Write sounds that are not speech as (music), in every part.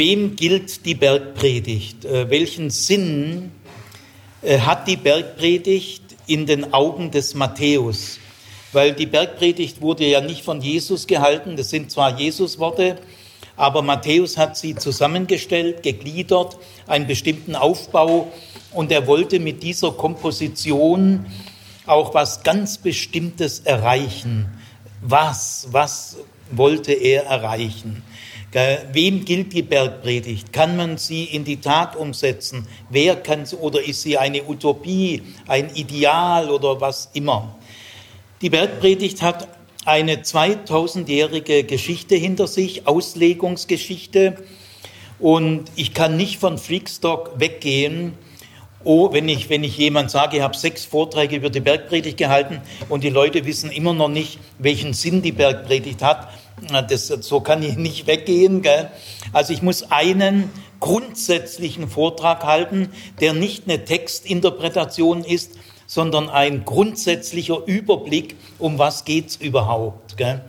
wem gilt die Bergpredigt? Äh, welchen Sinn äh, hat die Bergpredigt in den Augen des Matthäus? Weil die Bergpredigt wurde ja nicht von Jesus gehalten, das sind zwar Jesus-Worte, aber Matthäus hat sie zusammengestellt, gegliedert, einen bestimmten Aufbau und er wollte mit dieser Komposition auch was ganz Bestimmtes erreichen. Was, was wollte er erreichen? Wem gilt die Bergpredigt? Kann man sie in die Tat umsetzen? Wer kann sie, oder ist sie eine Utopie, ein Ideal oder was immer? Die Bergpredigt hat eine 2000-jährige Geschichte hinter sich, Auslegungsgeschichte. Und ich kann nicht von Flickstock weggehen, oh, wenn ich, wenn ich jemand sage, ich habe sechs Vorträge über die Bergpredigt gehalten und die Leute wissen immer noch nicht, welchen Sinn die Bergpredigt hat, das, so kann ich nicht weggehen. Gell? Also ich muss einen grundsätzlichen Vortrag halten, der nicht eine Textinterpretation ist, sondern ein grundsätzlicher Überblick, um was geht's überhaupt. Gell?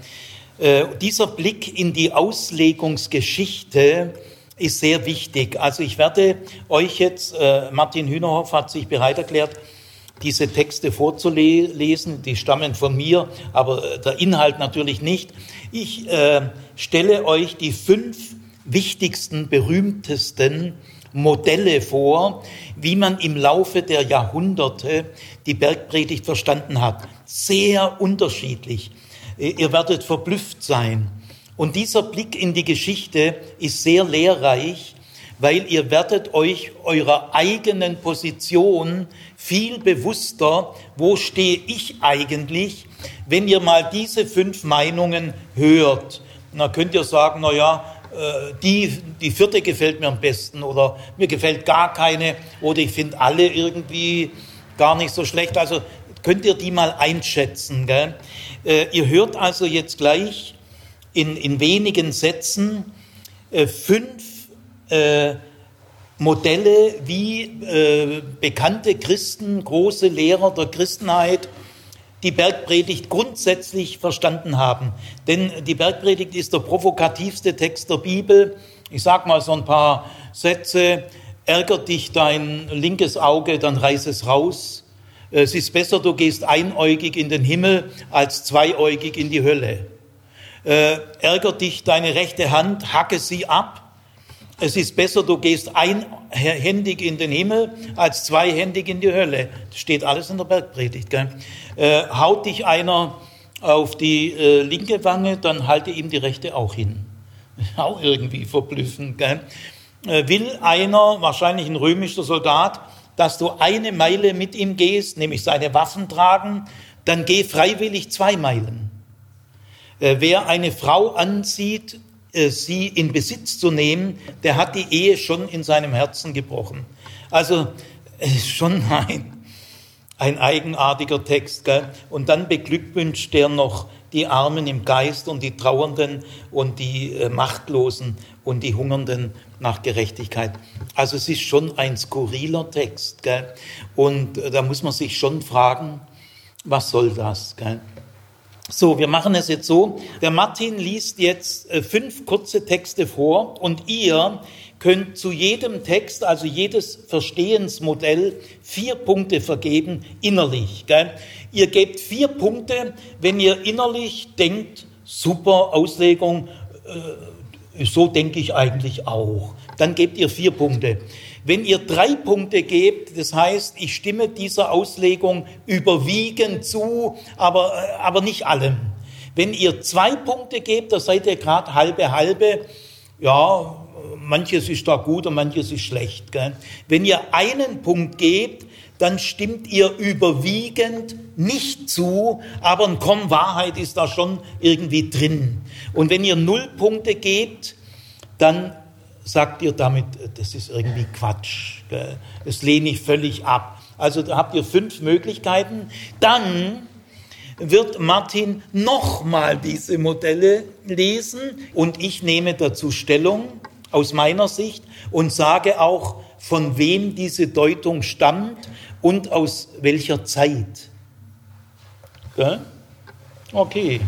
Äh, dieser Blick in die Auslegungsgeschichte ist sehr wichtig. Also ich werde euch jetzt, äh, Martin Hühnerhoff hat sich bereit erklärt, diese Texte vorzulesen. Die stammen von mir, aber äh, der Inhalt natürlich nicht. Ich äh, stelle euch die fünf wichtigsten, berühmtesten Modelle vor, wie man im Laufe der Jahrhunderte die Bergpredigt verstanden hat. Sehr unterschiedlich. Äh, ihr werdet verblüfft sein. Und dieser Blick in die Geschichte ist sehr lehrreich, weil ihr werdet euch eurer eigenen Position viel bewusster, wo stehe ich eigentlich, wenn ihr mal diese fünf Meinungen hört. dann könnt ihr sagen, na ja, äh, die, die vierte gefällt mir am besten oder mir gefällt gar keine oder ich finde alle irgendwie gar nicht so schlecht. Also könnt ihr die mal einschätzen. Gell? Äh, ihr hört also jetzt gleich in, in wenigen Sätzen äh, fünf äh, Modelle, wie äh, bekannte Christen, große Lehrer der Christenheit die Bergpredigt grundsätzlich verstanden haben. Denn die Bergpredigt ist der provokativste Text der Bibel. Ich sage mal so ein paar Sätze. Ärgert dich dein linkes Auge, dann reiß es raus. Es ist besser, du gehst einäugig in den Himmel als zweiäugig in die Hölle. Äh, ärgert dich deine rechte Hand, hacke sie ab es ist besser, du gehst einhändig in den Himmel als zweihändig in die Hölle. Das steht alles in der Bergpredigt. Gell? Äh, haut dich einer auf die äh, linke Wange, dann halte ihm die rechte auch hin. Auch irgendwie verblüffend. Gell? Äh, will einer, wahrscheinlich ein römischer Soldat, dass du eine Meile mit ihm gehst, nämlich seine Waffen tragen, dann geh freiwillig zwei Meilen. Äh, wer eine Frau ansieht, äh, sie in Besitz zu nehmen, der hat die Ehe schon in seinem Herzen gebrochen. Also schon ein, ein eigenartiger Text. Gell? Und dann beglückwünscht der noch die Armen im Geist und die Trauernden und die äh, Machtlosen und die Hungernden nach Gerechtigkeit. Also es ist schon ein skurriler Text. Gell? Und äh, da muss man sich schon fragen, was soll das? Gell? So, wir machen es jetzt so. Der Martin liest jetzt äh, fünf kurze Texte vor und ihr könnt zu jedem Text, also jedes Verstehensmodell, vier Punkte vergeben, innerlich. Gell? Ihr gebt vier Punkte, wenn ihr innerlich denkt, super Auslegung, äh, so denke ich eigentlich auch. Dann gebt ihr vier Punkte. Wenn ihr drei Punkte gebt, das heißt, ich stimme dieser Auslegung überwiegend zu, aber, äh, aber nicht allem. Wenn ihr zwei Punkte gebt, da seid ihr gerade halbe halbe, ja, manches ist da gut und manches ist schlecht. Gell? Wenn ihr einen Punkt gebt, dann stimmt ihr überwiegend nicht zu, aber ein Korn Wahrheit ist da schon irgendwie drin. Und wenn ihr null Punkte gebt, dann sagt ihr damit, das ist irgendwie Quatsch. Das lehne ich völlig ab. Also da habt ihr fünf Möglichkeiten. Dann wird Martin nochmal diese Modelle lesen und ich nehme dazu Stellung aus meiner Sicht und sage auch, von wem diese Deutung stammt und aus welcher Zeit. Okay.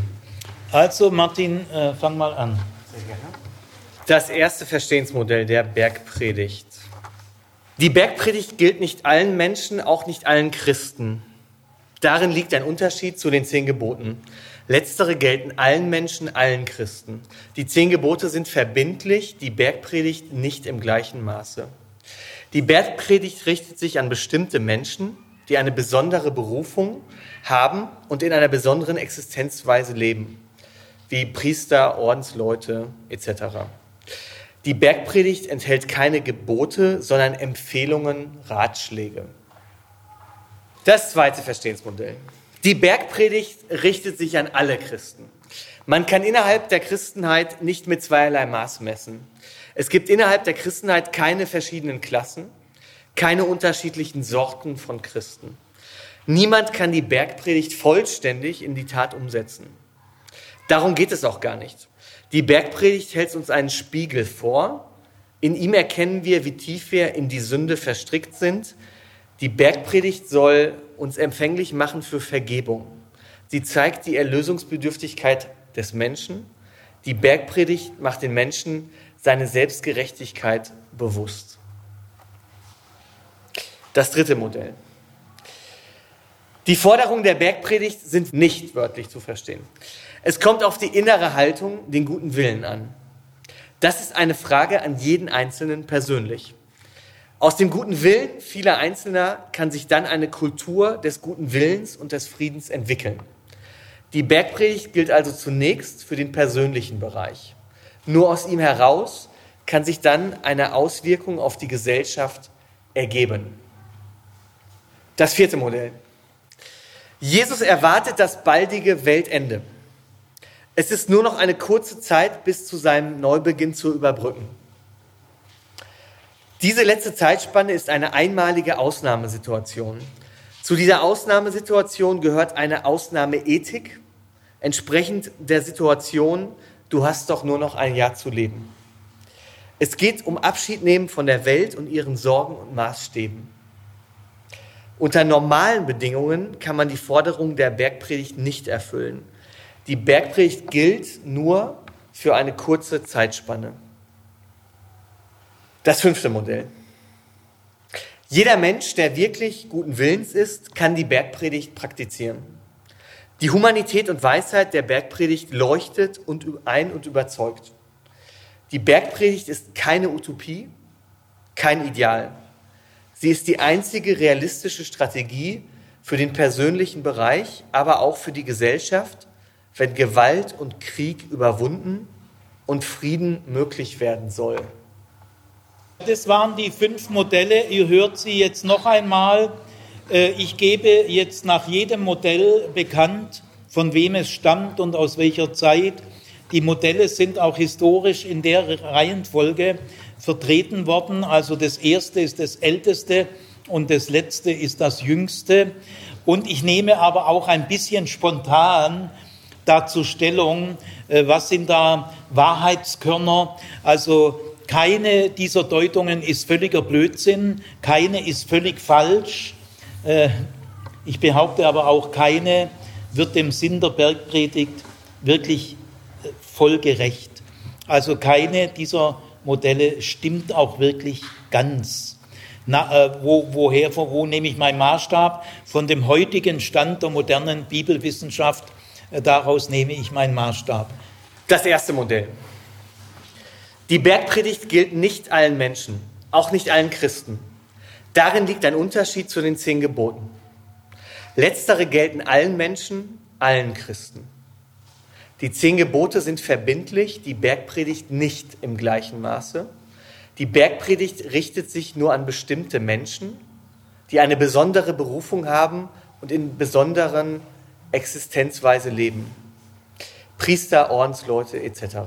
Also Martin, äh, fang mal an. Das erste Verstehensmodell der Bergpredigt. Die Bergpredigt gilt nicht allen Menschen, auch nicht allen Christen. Darin liegt ein Unterschied zu den zehn Geboten. Letztere gelten allen Menschen, allen Christen. Die zehn Gebote sind verbindlich, die Bergpredigt nicht im gleichen Maße. Die Bergpredigt richtet sich an bestimmte Menschen, die eine besondere Berufung haben und in einer besonderen Existenzweise leben, wie Priester, Ordensleute etc. Die Bergpredigt enthält keine Gebote, sondern Empfehlungen, Ratschläge. Das zweite Verstehensmodell. Die Bergpredigt richtet sich an alle Christen. Man kann innerhalb der Christenheit nicht mit zweierlei Maß messen. Es gibt innerhalb der Christenheit keine verschiedenen Klassen, keine unterschiedlichen Sorten von Christen. Niemand kann die Bergpredigt vollständig in die Tat umsetzen. Darum geht es auch gar nicht. Die Bergpredigt hält uns einen Spiegel vor. In ihm erkennen wir, wie tief wir in die Sünde verstrickt sind. Die Bergpredigt soll uns empfänglich machen für Vergebung. Sie zeigt die Erlösungsbedürftigkeit des Menschen. Die Bergpredigt macht den Menschen seine Selbstgerechtigkeit bewusst. Das dritte Modell. Die Forderungen der Bergpredigt sind nicht wörtlich zu verstehen. Es kommt auf die innere Haltung, den guten Willen an. Das ist eine Frage an jeden Einzelnen persönlich. Aus dem guten Willen vieler Einzelner kann sich dann eine Kultur des guten Willens und des Friedens entwickeln. Die Bergpredigt gilt also zunächst für den persönlichen Bereich. Nur aus ihm heraus kann sich dann eine Auswirkung auf die Gesellschaft ergeben. Das vierte Modell. Jesus erwartet das baldige Weltende. Es ist nur noch eine kurze Zeit bis zu seinem Neubeginn zu überbrücken. Diese letzte Zeitspanne ist eine einmalige Ausnahmesituation. Zu dieser Ausnahmesituation gehört eine Ausnahmeethik, entsprechend der Situation, du hast doch nur noch ein Jahr zu leben. Es geht um Abschied nehmen von der Welt und ihren Sorgen und Maßstäben. Unter normalen Bedingungen kann man die Forderung der Bergpredigt nicht erfüllen. Die Bergpredigt gilt nur für eine kurze Zeitspanne. Das fünfte Modell. Jeder Mensch, der wirklich guten Willens ist, kann die Bergpredigt praktizieren. Die Humanität und Weisheit der Bergpredigt leuchtet und ein und überzeugt. Die Bergpredigt ist keine Utopie, kein Ideal. Sie ist die einzige realistische Strategie für den persönlichen Bereich, aber auch für die Gesellschaft wenn Gewalt und Krieg überwunden und Frieden möglich werden soll. Das waren die fünf Modelle. Ihr hört sie jetzt noch einmal. Äh, ich gebe jetzt nach jedem Modell bekannt, von wem es stammt und aus welcher Zeit. Die Modelle sind auch historisch in der Reihenfolge vertreten worden. Also das erste ist das älteste und das letzte ist das jüngste. Und ich nehme aber auch ein bisschen spontan dazu Stellung, äh, was sind da Wahrheitskörner. Also keine dieser Deutungen ist völliger Blödsinn, keine ist völlig falsch. Äh, ich behaupte aber auch, keine wird dem Sinn der Bergpredigt wirklich äh, voll gerecht. Also keine dieser Modelle stimmt auch wirklich ganz. Na, äh, wo, woher, wo nehme ich meinen Maßstab? Von dem heutigen Stand der modernen Bibelwissenschaft Daraus nehme ich meinen Maßstab. Das erste Modell. Die Bergpredigt gilt nicht allen Menschen, auch nicht allen Christen. Darin liegt ein Unterschied zu den zehn Geboten. Letztere gelten allen Menschen, allen Christen. Die zehn Gebote sind verbindlich, die Bergpredigt nicht im gleichen Maße. Die Bergpredigt richtet sich nur an bestimmte Menschen, die eine besondere Berufung haben und in besonderen Existenzweise leben. Priester, Ordensleute etc.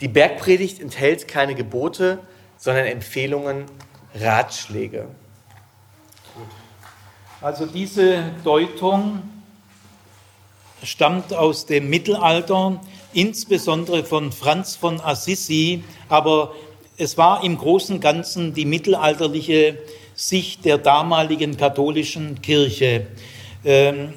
Die Bergpredigt enthält keine Gebote, sondern Empfehlungen, Ratschläge. Also diese Deutung stammt aus dem Mittelalter, insbesondere von Franz von Assisi, aber es war im Großen und Ganzen die mittelalterliche Sicht der damaligen katholischen Kirche. Ähm,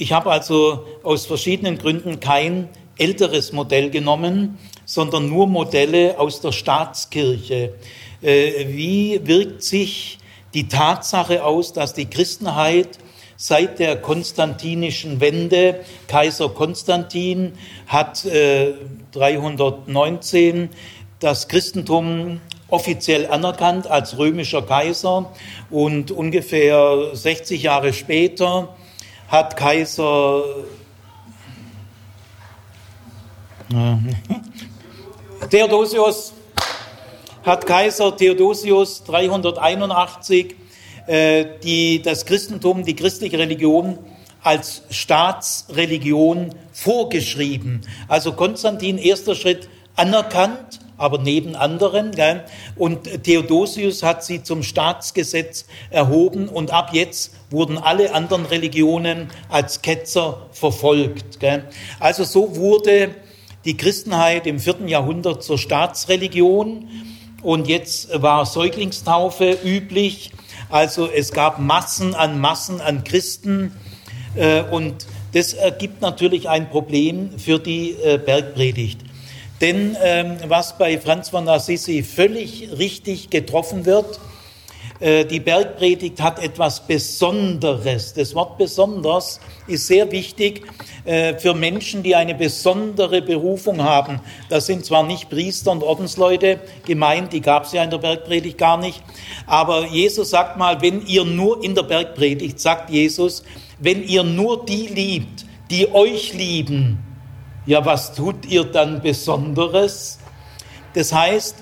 ich habe also aus verschiedenen Gründen kein älteres Modell genommen, sondern nur Modelle aus der Staatskirche. Äh, wie wirkt sich die Tatsache aus, dass die Christenheit seit der konstantinischen Wende, Kaiser Konstantin hat 319 das Christentum offiziell anerkannt als römischer Kaiser und ungefähr 60 Jahre später hat Kaiser (laughs) Theodosius hat Kaiser Theodosius 381 äh, die, das Christentum, die christliche Religion als Staatsreligion vorgeschrieben. Also Konstantin, erster Schritt, anerkannt, aber neben anderen. Gell? Und Theodosius hat sie zum Staatsgesetz erhoben und ab jetzt wurden alle anderen Religionen als Ketzer verfolgt. Gell? Also so wurde die Christenheit im vierten Jahrhundert zur Staatsreligion und jetzt war Säuglingstaufe üblich. Also es gab Massen an Massen an Christen äh, und das ergibt natürlich ein Problem für die äh, Bergpredigt. Denn ähm, was bei Franz von Assisi völlig richtig getroffen wird, äh, die Bergpredigt hat etwas Besonderes. Das Wort besonders ist sehr wichtig äh, für Menschen, die eine besondere Berufung haben. Das sind zwar nicht Priester und Ordensleute gemeint, die gab es ja in der Bergpredigt gar nicht, aber Jesus sagt mal, wenn ihr nur in der Bergpredigt, sagt Jesus, wenn ihr nur die liebt, die euch lieben, ja, was tut ihr dann Besonderes? Das heißt,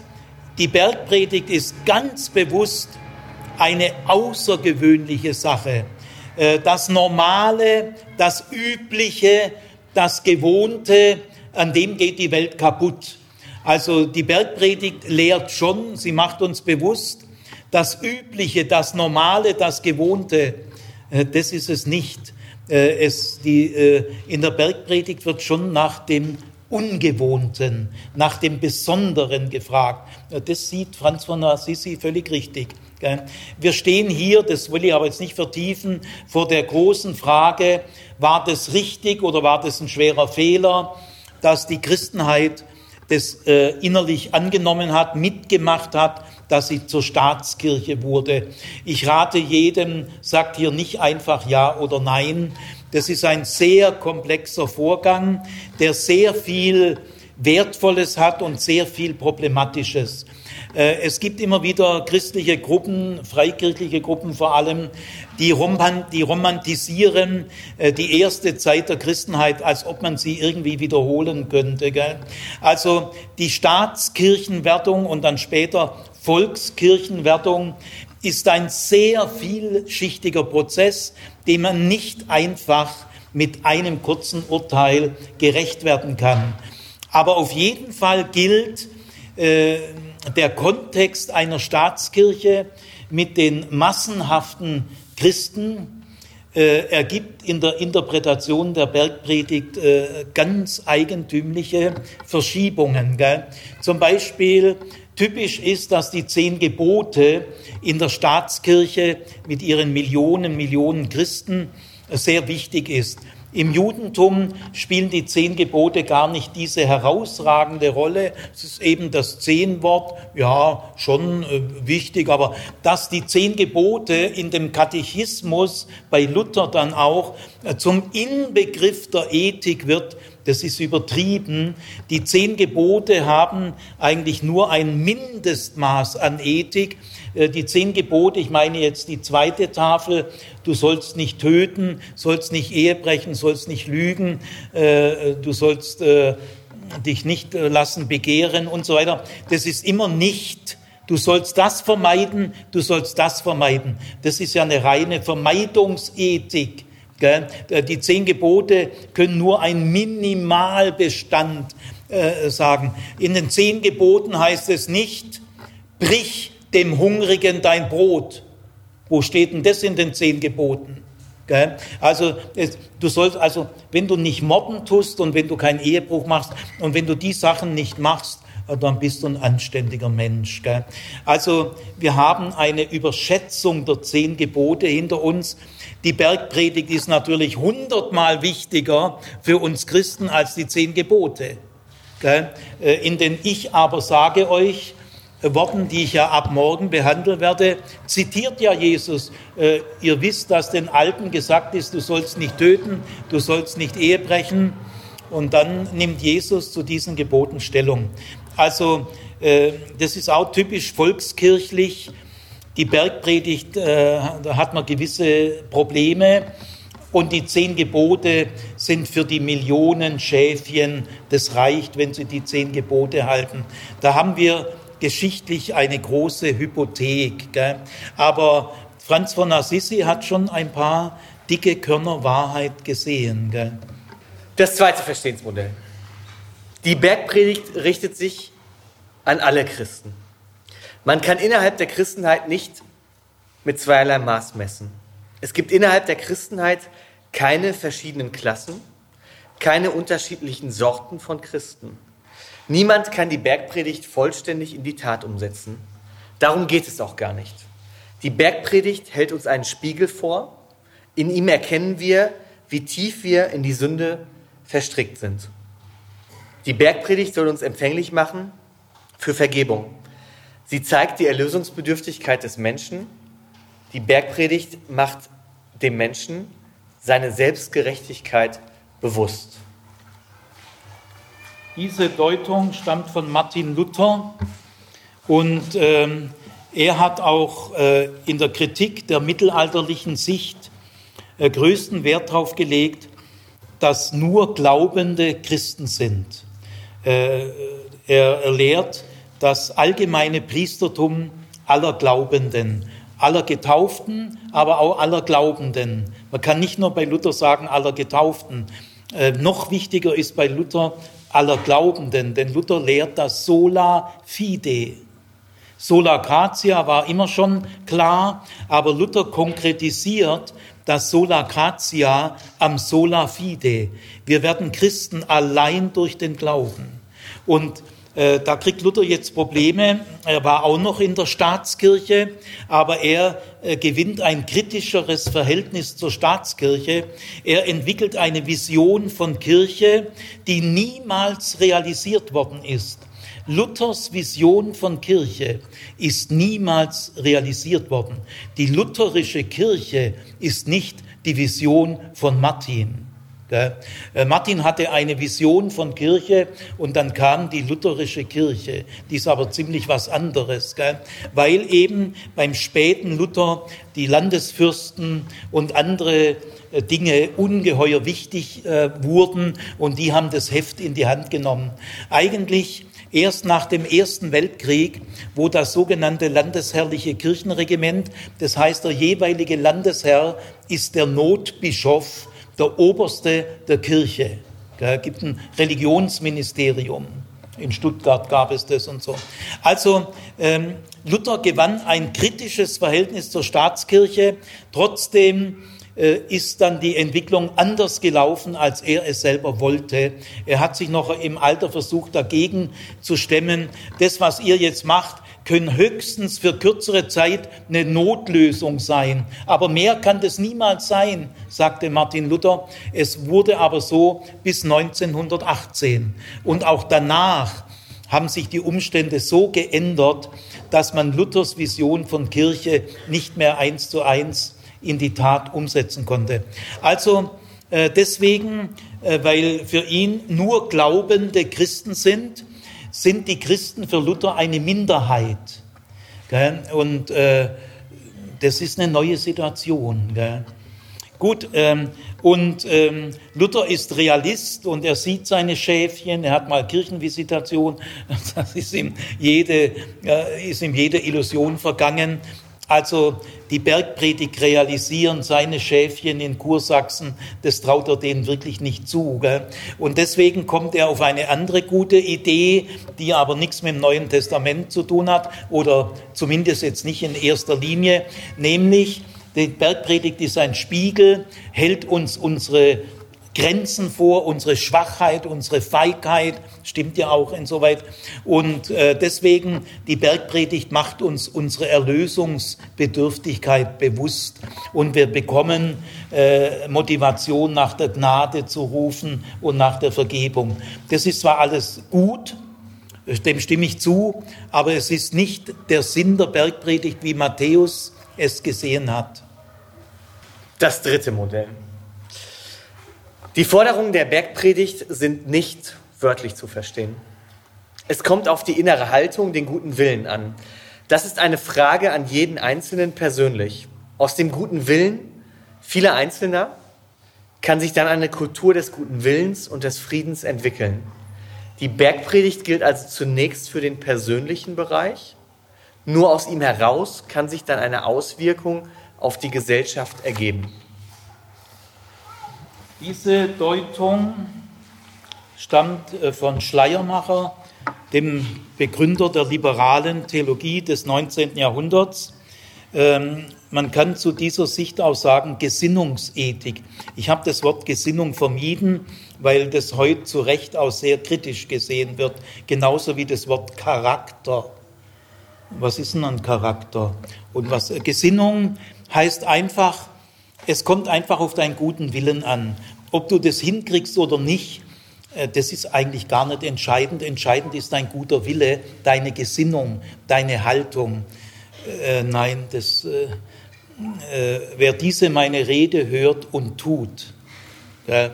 die Bergpredigt ist ganz bewusst eine außergewöhnliche Sache. Äh, das Normale, das Übliche, das Gewohnte, an dem geht die Welt kaputt. Also die Bergpredigt lehrt schon, sie macht uns bewusst, das Übliche, das Normale, das Gewohnte, äh, das ist es nicht. Äh, es, die, äh, in der Bergpredigt wird schon nach dem Ungewohnten, nach dem Besonderen gefragt. Das sieht Franz von Assisi völlig richtig. Wir stehen hier, das will ich aber jetzt nicht vertiefen, vor der großen Frage, war das richtig oder war das ein schwerer Fehler, dass die Christenheit das äh, innerlich angenommen hat, mitgemacht hat dass sie zur Staatskirche wurde. Ich rate jedem, sagt hier nicht einfach Ja oder Nein. Das ist ein sehr komplexer Vorgang, der sehr viel Wertvolles hat und sehr viel Problematisches. Äh, es gibt immer wieder christliche Gruppen, freikirchliche Gruppen vor allem, die, romantisieren äh, die erste Zeit der Christenheit, als ob man sie irgendwie wiederholen könnte. Also die Staatskirchenwertung und dann später Volkskirchenwertung ist ein sehr vielschichtiger Prozess, dem man nicht einfach mit einem kurzen Urteil gerecht werden kann. Aber auf jeden Fall gilt äh, der Kontext einer Staatskirche mit den massenhaften Christen, äh, ergibt in der Interpretation der Bergpredigt äh, ganz eigentümliche Verschiebungen. Gell? Zum Beispiel Typisch ist, dass die zehn Gebote in der Staatskirche mit ihren Millionen, Millionen Christen sehr wichtig ist. Im Judentum spielen die zehn Gebote gar nicht diese herausragende Rolle. Es ist eben das Zehnwort, ja, schon äh, wichtig, aber dass die zehn Gebote in dem Katechismus bei Luther dann auch zum Inbegriff der Ethik wird, das ist übertrieben. Die zehn Gebote haben eigentlich nur ein Mindestmaß an Ethik. Äh, die zehn Gebote, ich meine jetzt die zweite Tafel, du sollst nicht töten, sollst nicht Ehe brechen, sollst nicht lügen, äh, du sollst äh, dich nicht lassen begehren und so weiter. Das ist immer nicht Du sollst das vermeiden, du sollst das vermeiden. Das ist ja eine reine Vermeidungsethik. Die zehn Gebote können nur ein Minimalbestand äh, sagen. In den zehn Geboten heißt es nicht, brich dem Hungrigen dein Brot. Wo steht denn das in den zehn Geboten? Also, du sollst, also, wenn du nicht mobben tust und wenn du keinen Ehebruch machst und wenn du die Sachen nicht machst, dann bist du ein anständiger Mensch. Also, wir haben eine Überschätzung der zehn Gebote hinter uns die Bergpredigt ist natürlich hundertmal wichtiger für uns Christen als die zehn Gebote. In den Ich aber sage euch, Worten, die ich ja ab morgen behandeln werde, zitiert ja Jesus, äh, ihr wisst, dass den Alten gesagt ist, du sollst nicht töten, du sollst nicht Ehe brechen. Und dann nimmt Jesus zu diesen Geboten Stellung. Also äh, das ist auch typisch volkskirchlich. Die Bergpredigt, äh, da hat man gewisse Probleme. Und die zehn Gebote sind für die Millionen Schäfchen, das reicht, wenn sie die zehn Gebote halten. Da haben wir geschichtlich eine große Hypothek. Gell? Aber Franz von Assisi hat schon ein paar dicke Körner Wahrheit gesehen. Gell? Das zweite Verstehensmodell. Die Bergpredigt richtet sich an alle Christen. Man kann innerhalb der Christenheit nicht mit zweierlei Maß messen. Es gibt innerhalb der Christenheit keine verschiedenen Klassen, keine unterschiedlichen Sorten von Christen. Niemand kann die Bergpredigt vollständig in die Tat umsetzen. Darum geht es auch gar nicht. Die Bergpredigt hält uns einen Spiegel vor. In ihm erkennen wir, wie tief wir in die Sünde verstrickt sind. Die Bergpredigt soll uns empfänglich machen für Vergebung. Sie zeigt die Erlösungsbedürftigkeit des Menschen. Die Bergpredigt macht dem Menschen seine Selbstgerechtigkeit bewusst. Diese Deutung stammt von Martin Luther und ähm, er hat auch äh, in der Kritik der mittelalterlichen Sicht äh, größten Wert darauf gelegt, dass nur glaubende Christen sind. Äh, er, er lehrt das allgemeine Priestertum aller Glaubenden, aller Getauften, aber auch aller Glaubenden. Man kann nicht nur bei Luther sagen aller Getauften. Äh, noch wichtiger ist bei Luther aller Glaubenden, denn Luther lehrt das sola fide. Sola gratia war immer schon klar, aber Luther konkretisiert das sola gratia am sola fide. Wir werden Christen allein durch den Glauben. Und äh, da kriegt Luther jetzt Probleme. Er war auch noch in der Staatskirche, aber er äh, gewinnt ein kritischeres Verhältnis zur Staatskirche. Er entwickelt eine Vision von Kirche, die niemals realisiert worden ist. Luthers Vision von Kirche ist niemals realisiert worden. Die lutherische Kirche ist nicht die Vision von Martin. Äh, Martin hatte eine Vision von Kirche und dann kam die lutherische Kirche. Die ist aber ziemlich was anderes, weil eben beim späten Luther die Landesfürsten und andere äh, Dinge ungeheuer wichtig äh, wurden und die haben das Heft in die Hand genommen. Eigentlich erst nach dem Ersten Weltkrieg, wo das sogenannte landesherrliche Kirchenregiment, das heißt der jeweilige Landesherr ist der Notbischof der Oberste der Kirche. Es gibt ein Religionsministerium. In Stuttgart gab es das und so. Also ähm, Luther gewann ein kritisches Verhältnis zur Staatskirche. Trotzdem ist dann die Entwicklung anders gelaufen, als er es selber wollte. Er hat sich noch im Alter versucht, dagegen zu stemmen. Das, was ihr jetzt macht, können höchstens für kürzere Zeit eine Notlösung sein. Aber mehr kann das niemals sein, sagte Martin Luther. Es wurde aber so bis 1918. Und auch danach haben sich die Umstände so geändert, dass man Luthers Vision von Kirche nicht mehr eins zu eins in die Tat umsetzen konnte. Also äh, deswegen, äh, weil für ihn nur glaubende Christen sind, sind die Christen für Luther eine Minderheit. Gell? Und äh, das ist eine neue Situation. Gell? Gut, ähm, und ähm, Luther ist Realist und er sieht seine Schäfchen, er hat mal Kirchenvisitation, (laughs) das ist ihm jede, äh, ist ihm jede Illusion vergangen. Also die Bergpredigt realisieren, seine Schäfchen in Kursachsen, das traut er denen wirklich nicht zu. Gell? Und deswegen kommt er auf eine andere gute Idee, die aber nichts mit dem Neuen Testament zu tun hat oder zumindest jetzt nicht in erster Linie, nämlich die Bergpredigt ist ein Spiegel, hält uns unsere Grenzen vor, unsere Schwachheit, unsere Feigheit, stimmt ja auch insoweit. Und äh, deswegen, die Bergpredigt macht uns unsere Erlösungsbedürftigkeit bewusst und wir bekommen äh, Motivation, nach der Gnade zu rufen und nach der Vergebung. Das ist zwar alles gut, dem stimme ich zu, aber es ist nicht der Sinn der Bergpredigt, wie Matthäus es gesehen hat. Das dritte Modell. Die Forderungen der Bergpredigt sind nicht wörtlich zu verstehen. Es kommt auf die innere Haltung, den guten Willen an. Das ist eine Frage an jeden Einzelnen persönlich. Aus dem guten Willen vieler Einzelner kann sich dann eine Kultur des guten Willens und des Friedens entwickeln. Die Bergpredigt gilt also zunächst für den persönlichen Bereich. Nur aus ihm heraus kann sich dann eine Auswirkung auf die Gesellschaft ergeben. Diese Deutung stammt äh, von Schleiermacher, dem Begründer der liberalen Theologie des 19. Jahrhunderts. Ähm, man kann zu dieser Sicht auch sagen Gesinnungsethik. Ich habe das Wort Gesinnung vermieden, weil das heute zu Recht auch sehr kritisch gesehen wird, genauso wie das Wort Charakter. Was ist denn ein Charakter? Und was Gesinnung heißt einfach, es kommt einfach auf deinen guten Willen an. Ob du das hinkriegst oder nicht, äh, das ist eigentlich gar nicht entscheidend. Entscheidend ist dein guter Wille, deine Gesinnung, deine Haltung. Äh, nein, das, äh, äh, wer diese meine Rede hört und tut. Ja,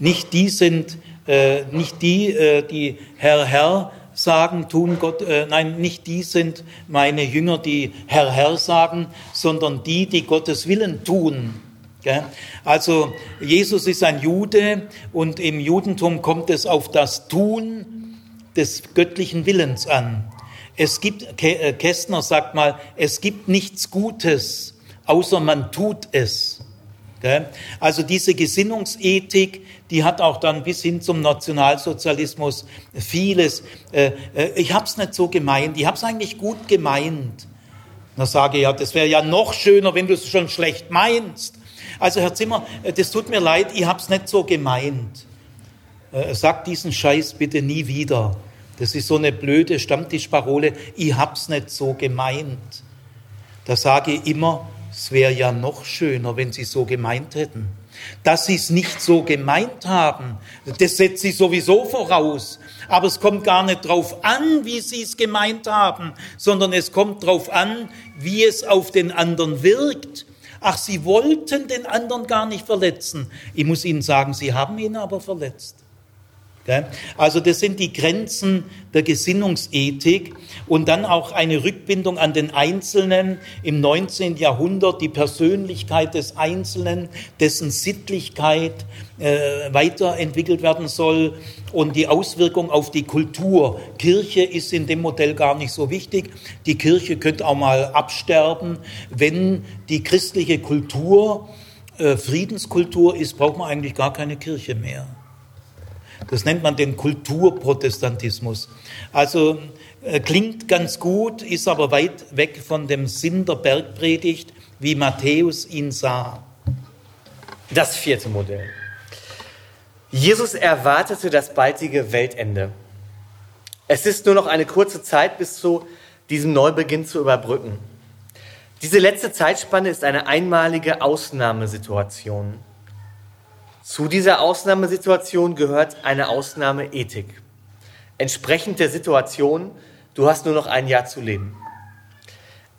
nicht die sind, äh, nicht die, äh, die Herr, Herr sagen, tun Gott, nein, nicht die sind meine Jünger, die Herr, Herr sagen, sondern die, die Gottes Willen tun. Also Jesus ist ein Jude und im Judentum kommt es auf das Tun des göttlichen Willens an. Es gibt, äh, Kästner sagt mal, es gibt nichts Gutes, außer man tut es. Also diese Gesinnungsethik, die hat auch dann bis hin zum Nationalsozialismus vieles. Äh, äh, ich habe es nicht so gemeint, ich habe es eigentlich gut gemeint. Da sage ich ja, das wäre ja noch schöner, wenn du es schon schlecht meinst. Also Herr Zimmer, das tut mir leid, ich habe es nicht so gemeint. Sag diesen Scheiß bitte nie wieder. Das ist so eine blöde Stammtischparole, ich hab's nicht so gemeint. Da sage ich immer, es wäre ja noch schöner, wenn Sie so gemeint hätten. Dass Sie es nicht so gemeint haben, das setzt Sie sowieso voraus. Aber es kommt gar nicht drauf an, wie Sie es gemeint haben, sondern es kommt drauf an, wie es auf den anderen wirkt. Ach, Sie wollten den anderen gar nicht verletzen. Ich muss Ihnen sagen, Sie haben ihn aber verletzt. Also das sind die Grenzen der Gesinnungsethik und dann auch eine Rückbindung an den Einzelnen im 19. Jahrhundert, die Persönlichkeit des Einzelnen, dessen Sittlichkeit äh, weiterentwickelt werden soll und die Auswirkung auf die Kultur. Kirche ist in dem Modell gar nicht so wichtig. Die Kirche könnte auch mal absterben, wenn die christliche Kultur äh, Friedenskultur ist, braucht man eigentlich gar keine Kirche mehr. Das nennt man den Kulturprotestantismus. Also äh, klingt ganz gut, ist aber weit weg von dem Sinn der Bergpredigt, wie Matthäus ihn sah. Das vierte Modell. Jesus erwartete das baldige Weltende. Es ist nur noch eine kurze Zeit bis zu diesem Neubeginn zu überbrücken. Diese letzte Zeitspanne ist eine einmalige Ausnahmesituation. Zu dieser Ausnahmesituation gehört eine Ausnahmeethik. Entsprechend der Situation, du hast nur noch ein Jahr zu leben.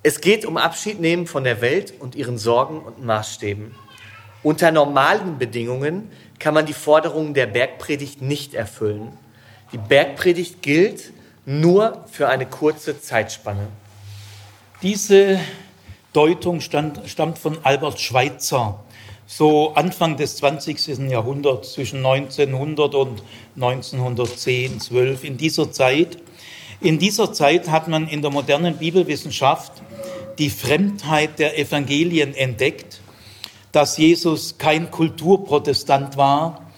Es geht um Abschied nehmen von der Welt und ihren Sorgen und Maßstäben. Unter normalen Bedingungen kann man die Forderungen der Bergpredigt nicht erfüllen. Die Bergpredigt gilt nur für eine kurze Zeitspanne. Diese Deutung stand, stammt von Albert Schweitzer so Anfang des 20. Jahrhunderts, zwischen 1900 und 1910, 12, in dieser Zeit. In dieser Zeit hat man in der modernen Bibelwissenschaft die Fremdheit der Evangelien entdeckt, dass Jesus kein Kulturprotestant war,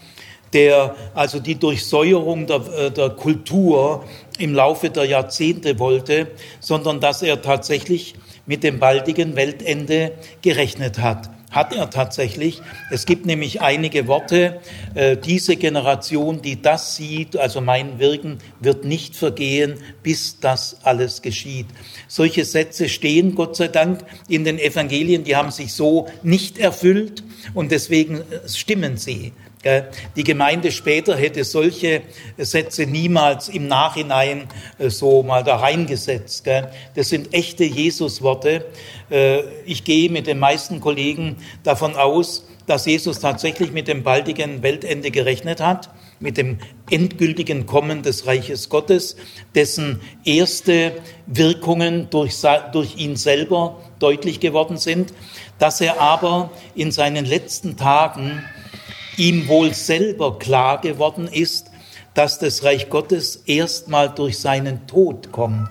der also die Durchsäuerung der, äh, der Kultur im Laufe der Jahrzehnte wollte, sondern dass er tatsächlich mit dem baldigen Weltende gerechnet hat. Hat er tatsächlich. Es gibt nämlich einige Worte, äh, diese Generation, die das sieht, also mein Wirken, wird nicht vergehen, bis das alles geschieht. Solche Sätze stehen, Gott sei Dank, in den Evangelien, die haben sich so nicht erfüllt und deswegen äh, stimmen sie. Die Gemeinde später hätte solche Sätze niemals im Nachhinein äh, so mal da reingesetzt. Das sind echte Jesusworte. Äh, ich gehe mit den meisten Kollegen davon aus, dass Jesus tatsächlich mit dem baldigen Weltende gerechnet hat, mit dem endgültigen Kommen des Reiches Gottes, dessen erste Wirkungen durch ihn selber deutlich geworden sind, dass er aber in seinen letzten Tagen ihm wohl selber klar geworden ist, dass das Reich Gottes erstmal durch seinen Tod kommt.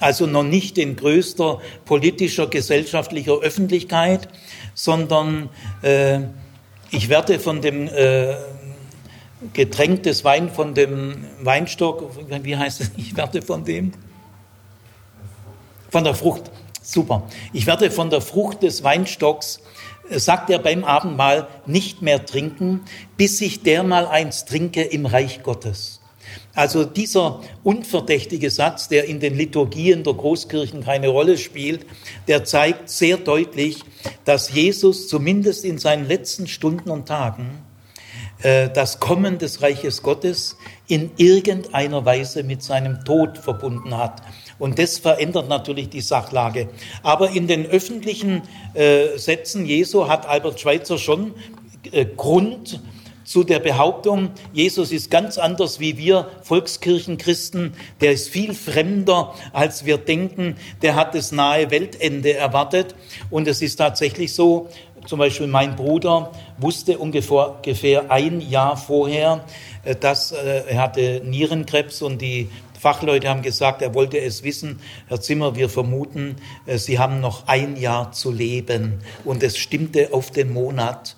Also noch nicht in größter politischer, gesellschaftlicher Öffentlichkeit, sondern äh, ich werde von dem äh, Getränk des Wein, von dem Weinstock, wie heißt es, ich werde von dem, von der Frucht, super, ich werde von der Frucht des Weinstocks sagt er beim Abendmahl, nicht mehr trinken, bis ich dermal eins trinke im Reich Gottes. Also dieser unverdächtige Satz, der in den Liturgien der Großkirchen keine Rolle spielt, der zeigt sehr deutlich, dass Jesus zumindest in seinen letzten Stunden und Tagen äh, das Kommen des Reiches Gottes in irgendeiner Weise mit seinem Tod verbunden hat. Und das verändert natürlich die Sachlage. Aber in den öffentlichen äh, Sätzen Jesu hat Albert Schweitzer schon äh, Grund zu der Behauptung, Jesus ist ganz anders wie wir Volkskirchenchristen, der ist viel fremder, als wir denken, der hat das nahe Weltende erwartet. Und es ist tatsächlich so, zum Beispiel mein Bruder wusste ungefähr, ein Jahr vorher, äh, dass äh, er hatte Nierenkrebs und die Fachleute haben gesagt, er wollte es wissen. Herr Zimmer, wir vermuten, äh, Sie haben noch ein Jahr zu leben. Und es stimmte auf den Monat.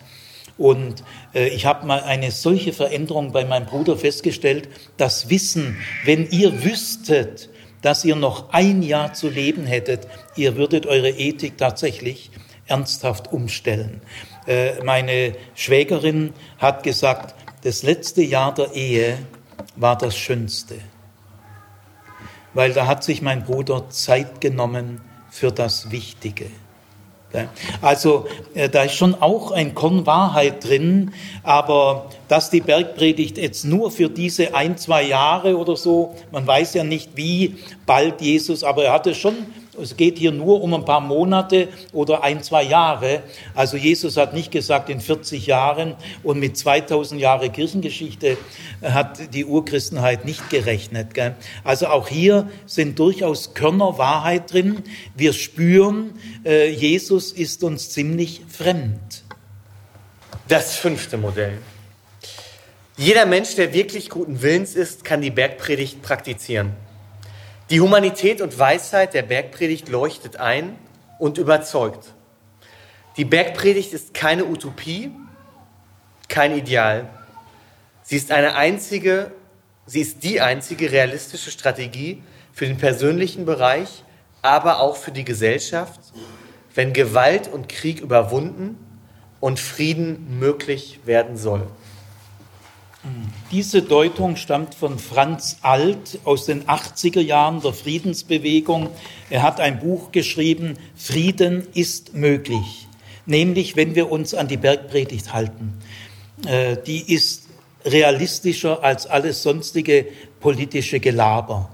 Und äh, ich habe mal eine solche Veränderung bei meinem Bruder festgestellt, das Wissen, wenn ihr wüsstet, dass ihr noch ein Jahr zu leben hättet, ihr würdet eure Ethik tatsächlich ernsthaft umstellen. Äh, meine Schwägerin hat gesagt, das letzte Jahr der Ehe war das Schönste weil da hat sich mein Bruder Zeit genommen für das Wichtige. Also äh, da ist schon auch ein Korn Wahrheit drin, aber dass die Bergpredigt jetzt nur für diese ein, zwei Jahre oder so, man weiß ja nicht, wie bald Jesus, aber er hatte schon es geht hier nur um ein paar Monate oder ein, zwei Jahre. Also Jesus hat nicht gesagt in 40 Jahren und mit 2000 Jahre Kirchengeschichte hat die Urchristenheit nicht gerechnet. Gell? Also auch hier sind durchaus Körner Wahrheit drin. Wir spüren, äh, Jesus ist uns ziemlich fremd. Das fünfte Modell. Jeder Mensch, der wirklich guten Willens ist, kann die Bergpredigt praktizieren. Die Humanität und Weisheit der Bergpredigt leuchtet ein und überzeugt. Die Bergpredigt ist keine Utopie, kein Ideal. Sie ist eine einzige, sie ist die einzige realistische Strategie für den persönlichen Bereich, aber auch für die Gesellschaft, wenn Gewalt und Krieg überwunden und Frieden möglich werden soll. Diese Deutung stammt von Franz Alt aus den 80er Jahren der Friedensbewegung. Er hat ein Buch geschrieben, Frieden ist möglich, nämlich wenn wir uns an die Bergpredigt halten. Äh, die ist realistischer als alles sonstige politische Gelaber.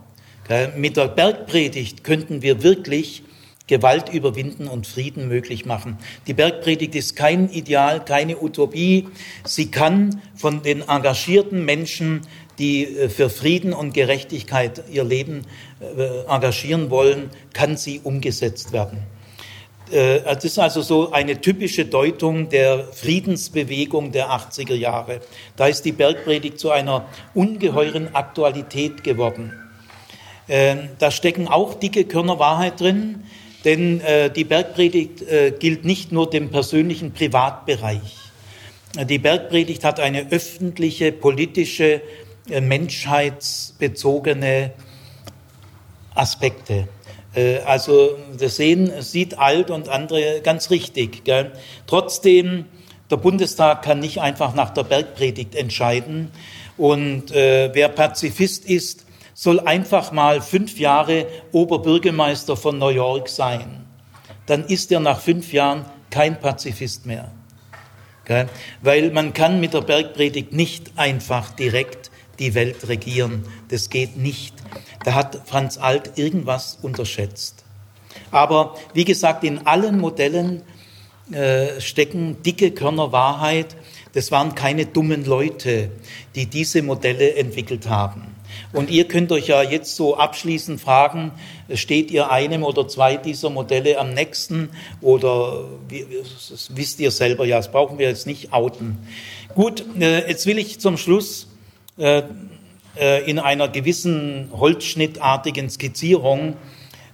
Mit der Bergpredigt könnten wir wirklich Gewalt überwinden und Frieden möglich machen. Die Bergpredigt ist kein Ideal, keine Utopie. Sie kann von den engagierten Menschen, die äh, für Frieden und Gerechtigkeit ihr Leben äh, engagieren wollen, kann sie umgesetzt werden. Äh, es ist also so eine typische Deutung der Friedensbewegung der 80er Jahre. Da ist die Bergpredigt zu einer ungeheuren Aktualität geworden. Da stecken auch dicke Körner Wahrheit drin. Denn äh, die Bergpredigt äh, gilt nicht nur dem persönlichen Privatbereich. Die Bergpredigt hat eine öffentliche, politische, äh, menschheitsbezogene Aspekte. Äh, also das Sehen sieht alt und andere ganz richtig. Gell? Trotzdem, der Bundestag kann nicht einfach nach der Bergpredigt entscheiden. Und äh, wer Pazifist ist, soll einfach mal fünf Jahre Oberbürgermeister von New York sein. Dann ist er nach fünf Jahren kein Pazifist mehr. Weil man kann mit der Bergpredigt nicht einfach direkt die Welt regieren. Das geht nicht. Da hat Franz Alt irgendwas unterschätzt. Aber wie gesagt, in allen Modellen äh, stecken dicke Körner Wahrheit. Das waren keine dummen Leute, die diese Modelle entwickelt haben. Und ihr könnt euch ja jetzt so abschließend fragen, steht ihr einem oder zwei dieser Modelle am nächsten oder das wisst ihr selber ja, das brauchen wir jetzt nicht outen. Gut, äh, jetzt will ich zum Schluss äh, äh, in einer gewissen holzschnittartigen Skizzierung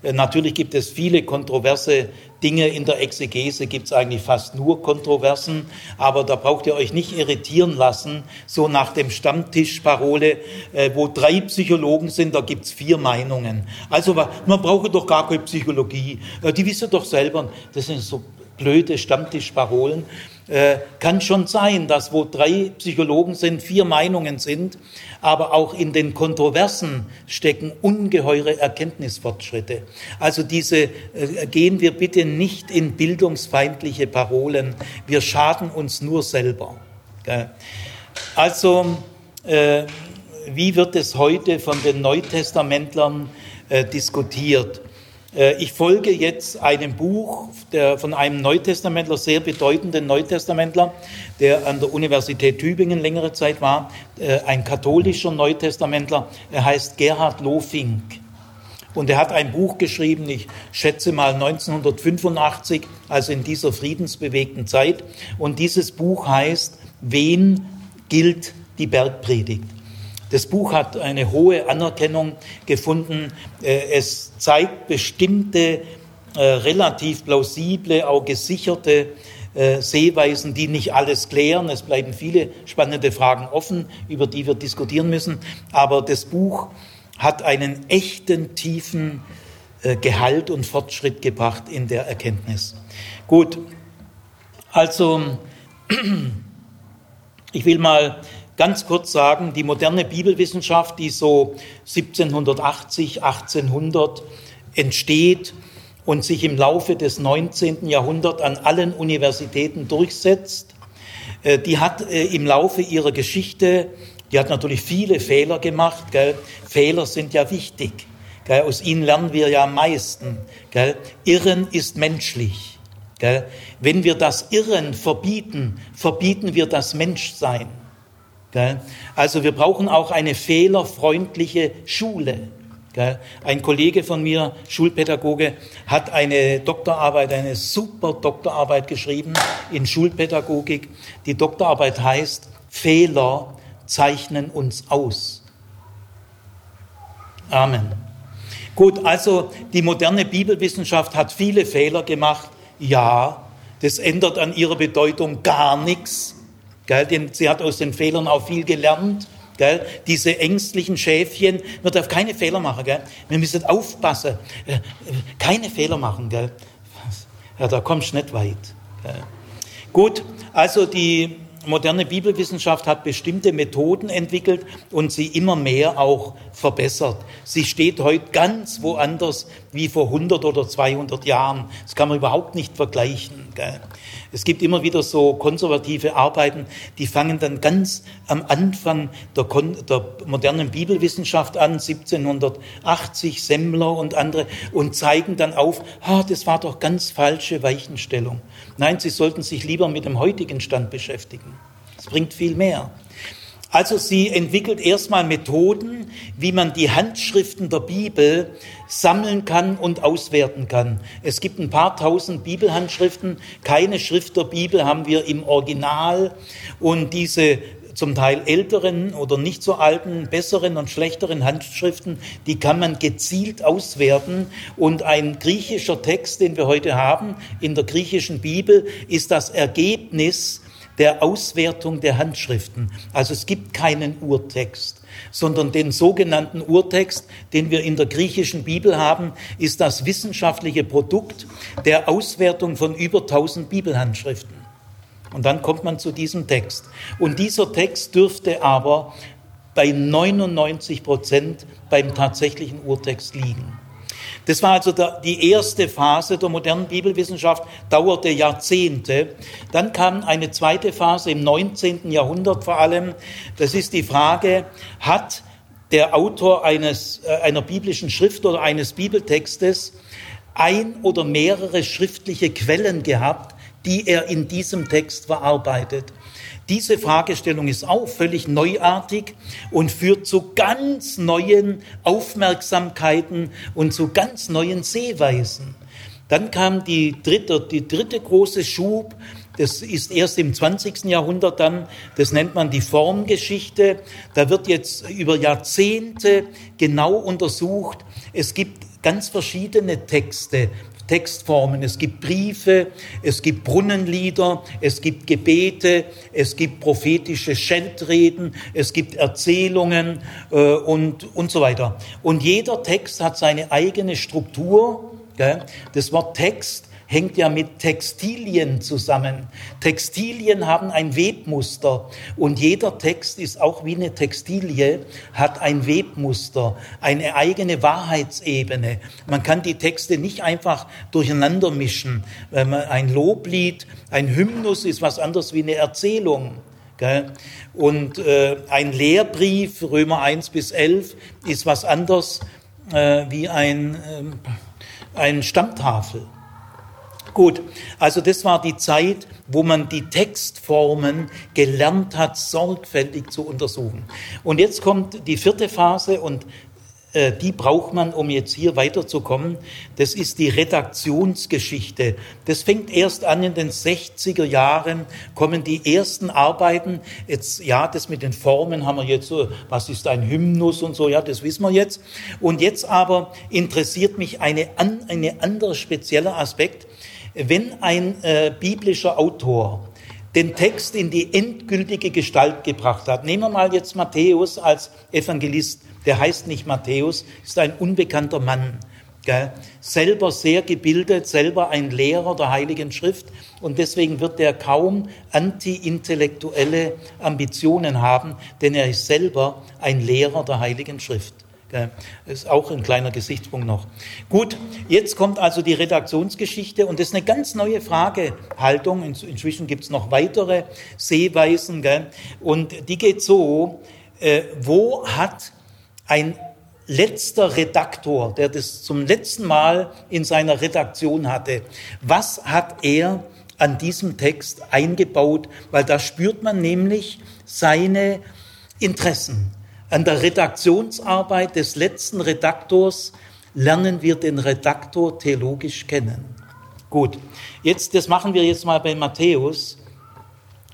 Natürlich gibt es viele kontroverse Dinge in der Exegese, gibt es eigentlich fast nur Kontroversen, aber da braucht ihr euch nicht irritieren lassen, so nach dem Stammtischparole, äh, wo drei Psychologen sind, da gibt es vier Meinungen. Also man braucht doch gar keine Psychologie, äh, die wissen doch selber, das sind so blöde Stammtischparolen. Äh, kann schon sein, dass wo drei Psychologen sind, vier Meinungen sind, aber auch in den Kontroversen stecken ungeheure Erkenntnisfortschritte. Also diese äh, gehen wir bitte nicht in bildungsfeindliche Parolen. Wir schaden uns nur selber. Also äh, wie wird es heute von den Neutestamentlern äh, diskutiert? Äh, ich folge jetzt einem Buch der, von einem Neutestamentler, sehr bedeutenden Neutestamentler, der an der Universität Tübingen längere Zeit war, äh, ein katholischer Neutestamentler. Er heißt Gerhard Lofink. Und er hat ein Buch geschrieben, ich schätze mal 1985, also in dieser friedensbewegten Zeit. Und dieses Buch heißt, wen gilt die Bergpredigt? Das Buch hat eine hohe Anerkennung gefunden. Äh, es zeigt bestimmte äh, relativ plausible, auch gesicherte äh, Sehweisen, die nicht alles klären. Es bleiben viele spannende Fragen offen, über die wir diskutieren müssen. Aber das Buch hat einen echten, tiefen Gehalt und Fortschritt gebracht in der Erkenntnis. Gut, also (clears throat) ich will mal ganz kurz sagen, die moderne Bibelwissenschaft, die so 1780, 1800 entsteht und sich im Laufe des 19. Jahrhunderts an allen Universitäten durchsetzt, äh, die hat äh, im Laufe ihrer Geschichte, die hat natürlich viele Fehler gemacht. Gell? Fehler sind ja wichtig. Gell? Aus ihnen lernen wir ja am meisten. Gell? Irren ist menschlich. Wenn wir das Irren verbieten, verbieten wir das Menschsein. Also wir brauchen auch eine fehlerfreundliche Schule. Ein Kollege von mir, Schulpädagoge, hat eine Doktorarbeit, eine super Doktorarbeit geschrieben in Schulpädagogik. Die Doktorarbeit heißt, Fehler zeichnen uns aus. Amen. Gut, also die moderne Bibelwissenschaft hat viele Fehler gemacht. Ja, das ändert an ihrer Bedeutung gar nichts. Gell? Denn sie hat aus den Fehlern auch viel gelernt. Gell? Diese ängstlichen Schäfchen, man darf keine Fehler machen. Gell? Wir müssen aufpassen, äh, keine Fehler machen. Gell? Ja, da kommst du nicht weit. Gell? Gut, also die moderne Bibelwissenschaft hat bestimmte Methoden entwickelt und sie immer mehr auch verbessert. Sie steht heute ganz woanders wie vor 100 oder 200 Jahren. Das kann man überhaupt nicht vergleichen. Gell? Es gibt immer wieder so konservative Arbeiten, die fangen dann ganz am Anfang der, der modernen Bibelwissenschaft an, 1780, Semmler und andere, und zeigen dann auf, ah, das war doch ganz falsche Weichenstellung. Nein, Sie sollten sich lieber mit dem heutigen Stand beschäftigen. Es bringt viel mehr. Also sie entwickelt erstmal Methoden, wie man die Handschriften der Bibel sammeln kann und auswerten kann. Es gibt ein paar tausend Bibelhandschriften. Keine Schrift der Bibel haben wir im Original. Und diese zum Teil älteren oder nicht so alten, besseren und schlechteren Handschriften, die kann man gezielt auswerten. Und ein griechischer Text, den wir heute haben in der griechischen Bibel, ist das Ergebnis der Auswertung der Handschriften. Also es gibt keinen Urtext. Sondern den sogenannten Urtext, den wir in der griechischen Bibel haben, ist das wissenschaftliche Produkt der Auswertung von über 1000 Bibelhandschriften. Und dann kommt man zu diesem Text. Und dieser Text dürfte aber bei 99 Prozent beim tatsächlichen Urtext liegen. Das war also die erste Phase der modernen Bibelwissenschaft, dauerte Jahrzehnte. Dann kam eine zweite Phase im 19. Jahrhundert vor allem. Das ist die Frage, hat der Autor eines, äh, einer biblischen Schrift oder eines Bibeltextes ein oder mehrere schriftliche Quellen gehabt, die er in diesem Text verarbeitet. Diese Fragestellung ist auch völlig neuartig und führt zu ganz neuen Aufmerksamkeiten und zu ganz neuen Sehweisen. Dann kam die dritte, die dritte große Schub, das ist erst im 20. Jahrhundert dann, das nennt man die Formgeschichte. Da wird jetzt über Jahrzehnte genau untersucht. Es gibt ganz verschiedene Texte, Textformen. Es gibt Briefe, es gibt Brunnenlieder, es gibt Gebete, es gibt prophetische Scheltreden, es gibt Erzählungen äh, und, und so weiter. Und jeder Text hat seine eigene Struktur. Gell? Das Wort Text hängt ja mit Textilien zusammen. Textilien haben ein Webmuster und jeder Text ist auch wie eine Textilie, hat ein Webmuster, eine eigene Wahrheitsebene. Man kann die Texte nicht einfach durcheinander mischen. Ein Loblied, ein Hymnus ist was anderes wie eine Erzählung. Und äh, ein Lehrbrief, Römer 1 bis 11, ist was anderes äh, wie ein, äh, ein Stammtafel. Gut, also das war die Zeit, wo man die Textformen gelernt hat, sorgfältig zu untersuchen. Und jetzt kommt die vierte Phase und äh, die braucht man, um jetzt hier weiterzukommen. Das ist die Redaktionsgeschichte. Das fängt erst an in den 60er Jahren, kommen die ersten Arbeiten. Jetzt, ja, das mit den Formen haben wir jetzt so, was ist ein Hymnus und so, ja, das wissen wir jetzt. Und jetzt aber interessiert mich eine, eine andere spezielle Aspekt wenn ein äh, biblischer Autor den Text in die endgültige Gestalt gebracht hat, nehmen wir mal jetzt Matthäus als Evangelist, der heißt nicht Matthäus, ist ein unbekannter Mann, gell? selber sehr gebildet, selber ein Lehrer der Heiligen Schrift und deswegen wird er kaum anti-intellektuelle Ambitionen haben, denn er ist selber ein Lehrer der Heiligen Schrift. Das ist auch ein kleiner Gesichtspunkt noch. Gut, jetzt kommt also die Redaktionsgeschichte und das ist eine ganz neue Fragehaltung. Inzwischen gibt es noch weitere Sehweisen. Gell? Und die geht so, äh, wo hat ein letzter Redaktor, der das zum letzten Mal in seiner Redaktion hatte, was hat er an diesem Text eingebaut? Weil da spürt man nämlich seine Interessen an der Redaktionsarbeit des letzten Redaktors lernen wir den Redaktor theologisch kennen. Gut, jetzt, das machen wir jetzt mal bei Matthäus.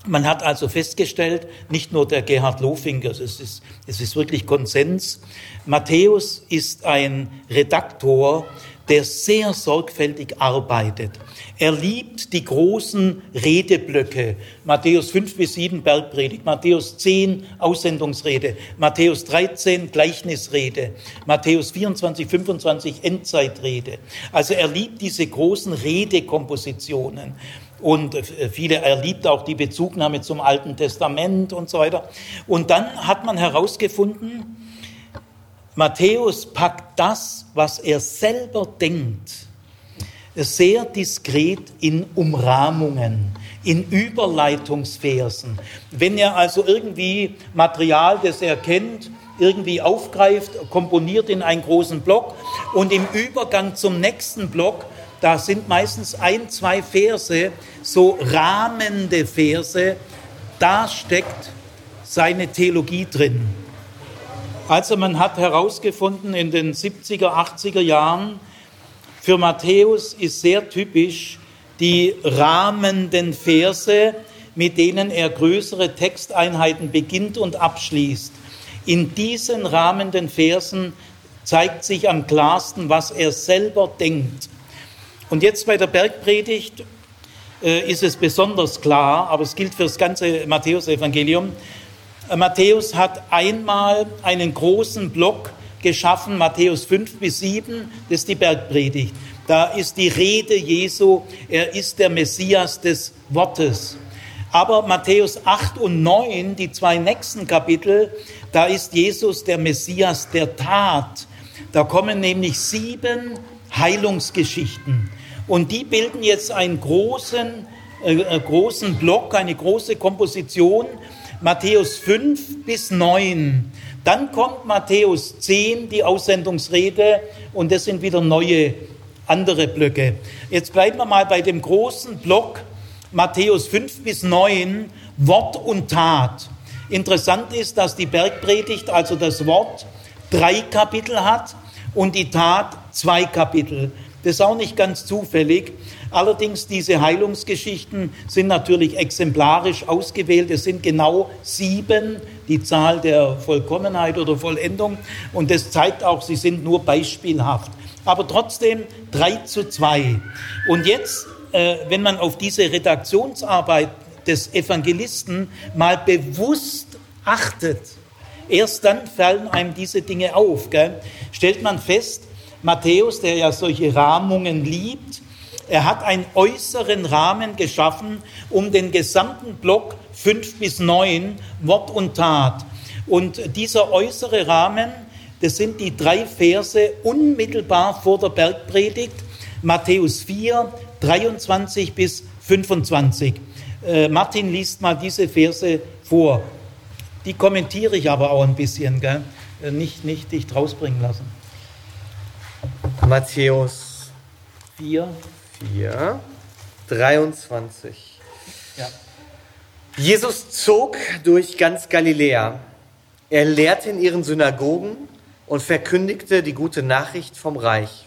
Man hat also festgestellt, nicht nur der Gerhard Lofinger, es ist, es ist wirklich Konsens, Matthäus ist ein Redaktor, der sehr sorgfältig arbeitet. Er liebt die großen Redeblöcke. Matthäus 5 bis 7 Bergpredigt, Matthäus 10 Aussendungsrede, Matthäus 13 Gleichnisrede, Matthäus 24, 25 Endzeitrede. Also er liebt diese großen Redekompositionen. Und viele, er liebt auch die Bezugnahme zum Alten Testament und so weiter. Und dann hat man herausgefunden, Matthäus packt das, was er selber denkt, sehr diskret in Umrahmungen, in Überleitungsversen. Wenn er also irgendwie Material, das er kennt, irgendwie aufgreift, komponiert in einen großen Block und im Übergang zum nächsten Block, da sind meistens ein, zwei Verse, so rahmende Verse, da steckt seine Theologie drin. Also man hat herausgefunden in den 70er, 80er Jahren, für Matthäus ist sehr typisch die rahmenden Verse, mit denen er größere Texteinheiten beginnt und abschließt. In diesen rahmenden Versen zeigt sich am klarsten, was er selber denkt. Und jetzt bei der Bergpredigt äh, ist es besonders klar, aber es gilt für das ganze Matthäusevangelium, Matthäus hat einmal einen großen Block geschaffen, Matthäus 5 bis 7, das ist die Bergpredigt. Da ist die Rede Jesu, er ist der Messias des Wortes. Aber Matthäus 8 und 9, die zwei nächsten Kapitel, da ist Jesus der Messias der Tat. Da kommen nämlich sieben Heilungsgeschichten. Und die bilden jetzt einen großen, äh, äh großen Block, eine große Komposition. Matthäus 5 bis 9. Dann kommt Matthäus 10, die Aussendungsrede, und das sind wieder neue, andere Blöcke. Jetzt bleiben wir mal bei dem großen Block Matthäus 5 bis 9, Wort und Tat. Interessant ist, dass die Bergpredigt, also das Wort, drei Kapitel hat und die Tat zwei Kapitel. Das ist auch nicht ganz zufällig. Allerdings, diese Heilungsgeschichten sind natürlich exemplarisch ausgewählt. Es sind genau sieben, die Zahl der Vollkommenheit oder Vollendung. Und das zeigt auch, sie sind nur beispielhaft. Aber trotzdem drei zu zwei. Und jetzt, äh, wenn man auf diese Redaktionsarbeit des Evangelisten mal bewusst achtet, erst dann fallen einem diese Dinge auf. Gell? Stellt man fest, Matthäus, der ja solche Rahmungen liebt, er hat einen äußeren Rahmen geschaffen um den gesamten Block 5 bis 9, Wort und Tat. Und dieser äußere Rahmen, das sind die drei Verse unmittelbar vor der Bergpredigt, Matthäus 4, 23 bis 25. Äh, Martin liest mal diese Verse vor. Die kommentiere ich aber auch ein bisschen, gell? Äh, nicht, nicht dich draus bringen lassen. Matthäus 4, 4, 23. Ja. Jesus zog durch ganz Galiläa. Er lehrte in ihren Synagogen und verkündigte die gute Nachricht vom Reich.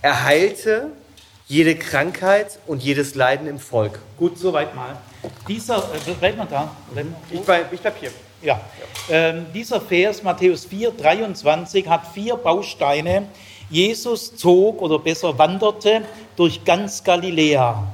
Er heilte jede Krankheit und jedes Leiden im Volk. Gut, soweit mal. Dieser, äh, bleibt man da? Ich bleib, ich bleib hier. Ja, ähm, dieser Vers, Matthäus 4, 23, hat vier Bausteine. Jesus zog oder besser wanderte durch ganz Galiläa.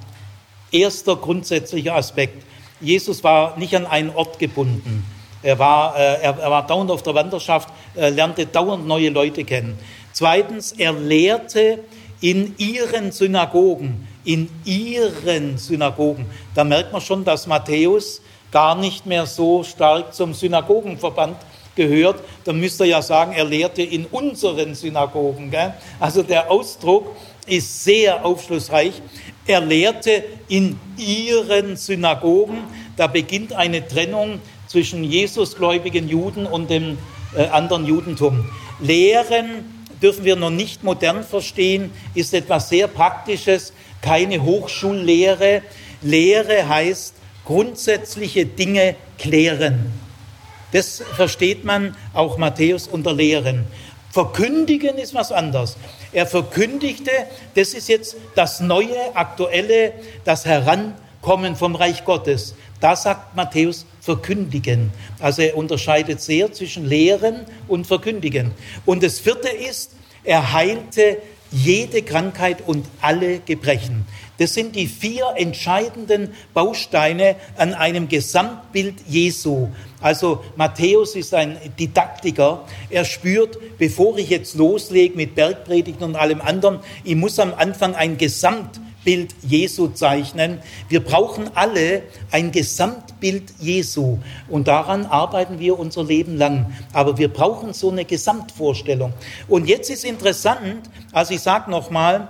Erster grundsätzlicher Aspekt. Jesus war nicht an einen Ort gebunden. Er war, äh, er, war dauernd auf der Wanderschaft, er lernte dauernd neue Leute kennen. Zweitens, er lehrte in ihren Synagogen, in ihren Synagogen. Da merkt man schon, dass Matthäus gar nicht mehr so stark zum Synagogenverband gehört, dann müsste er ja sagen, er lehrte in unseren Synagogen. Gell? Also der Ausdruck ist sehr aufschlussreich. Er lehrte in ihren Synagogen. Da beginnt eine Trennung zwischen Jesusgläubigen Juden und dem äh, anderen Judentum. Lehren dürfen wir noch nicht modern verstehen, ist etwas sehr Praktisches, keine Hochschullehre. Lehre heißt grundsätzliche Dinge klären. Das versteht man auch Matthäus unter Lehren. Verkündigen ist was anderes. Er verkündigte, das ist jetzt das neue, aktuelle, das Herankommen vom Reich Gottes. Da sagt Matthäus verkündigen. Also er unterscheidet sehr zwischen Lehren und Verkündigen. Und das vierte ist, er heilte jede Krankheit und alle Gebrechen. Das sind die vier entscheidenden Bausteine an einem Gesamtbild Jesu. Also Matthäus ist ein Didaktiker. Er spürt, bevor ich jetzt loslege mit Bergpredigten und allem anderen, ich muss am Anfang ein Gesamtbild Jesu zeichnen. Wir brauchen alle ein Gesamtbild Jesu und daran arbeiten wir unser Leben lang. Aber wir brauchen so eine Gesamtvorstellung. Und jetzt ist interessant, also ich sage nochmal,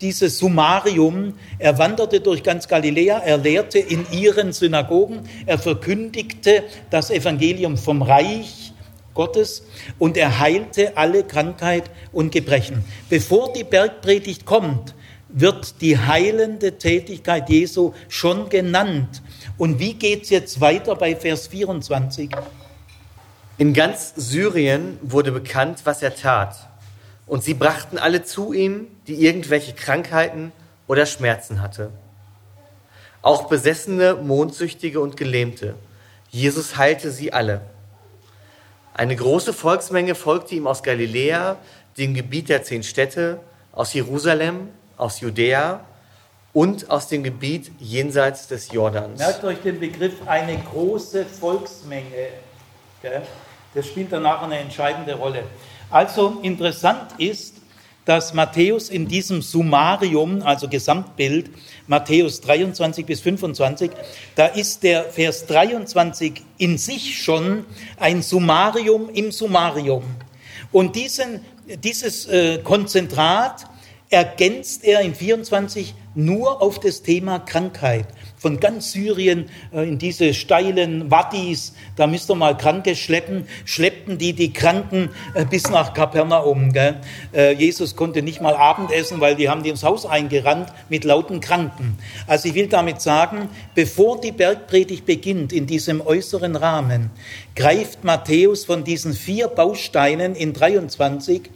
dieses Summarium. Er wanderte durch ganz Galiläa, er lehrte in ihren Synagogen, er verkündigte das Evangelium vom Reich Gottes und er heilte alle Krankheit und Gebrechen. Bevor die Bergpredigt kommt, wird die heilende Tätigkeit Jesu schon genannt. Und wie geht es jetzt weiter bei Vers 24? In ganz Syrien wurde bekannt, was er tat. Und sie brachten alle zu ihm, die irgendwelche Krankheiten oder Schmerzen hatte. Auch Besessene, Mondsüchtige und Gelähmte. Jesus heilte sie alle. Eine große Volksmenge folgte ihm aus Galiläa, dem Gebiet der zehn Städte, aus Jerusalem, aus Judäa und aus dem Gebiet jenseits des Jordans. Merkt euch den Begriff eine große Volksmenge. Das spielt danach eine entscheidende Rolle. Also interessant ist, dass Matthäus in diesem Summarium, also Gesamtbild, Matthäus 23 bis 25, da ist der Vers 23 in sich schon ein Summarium im Summarium. Und diesen, dieses äh, Konzentrat ergänzt er in 24 nur auf das Thema Krankheit von ganz Syrien äh, in diese steilen Wadis, da müsst ihr mal Kranke schleppen, schleppten die die Kranken äh, bis nach Kapernaum. Gell? Äh, Jesus konnte nicht mal Abendessen, weil die haben die ins Haus eingerannt mit lauten Kranken. Also ich will damit sagen, bevor die Bergpredigt beginnt in diesem äußeren Rahmen, greift Matthäus von diesen vier Bausteinen in 23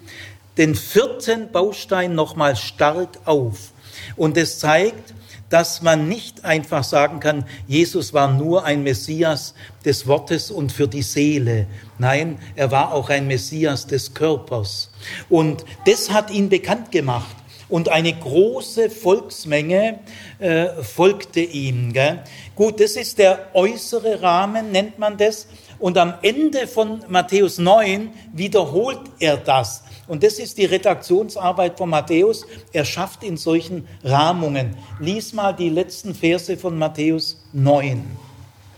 den vierten Baustein nochmal stark auf. Und es zeigt, dass man nicht einfach sagen kann, Jesus war nur ein Messias des Wortes und für die Seele. Nein, er war auch ein Messias des Körpers. Und das hat ihn bekannt gemacht. Und eine große Volksmenge äh, folgte ihm. Gell? Gut, das ist der äußere Rahmen, nennt man das. Und am Ende von Matthäus 9 wiederholt er das. Und das ist die Redaktionsarbeit von Matthäus. Er schafft in solchen Rahmungen. Lies mal die letzten Verse von Matthäus 9.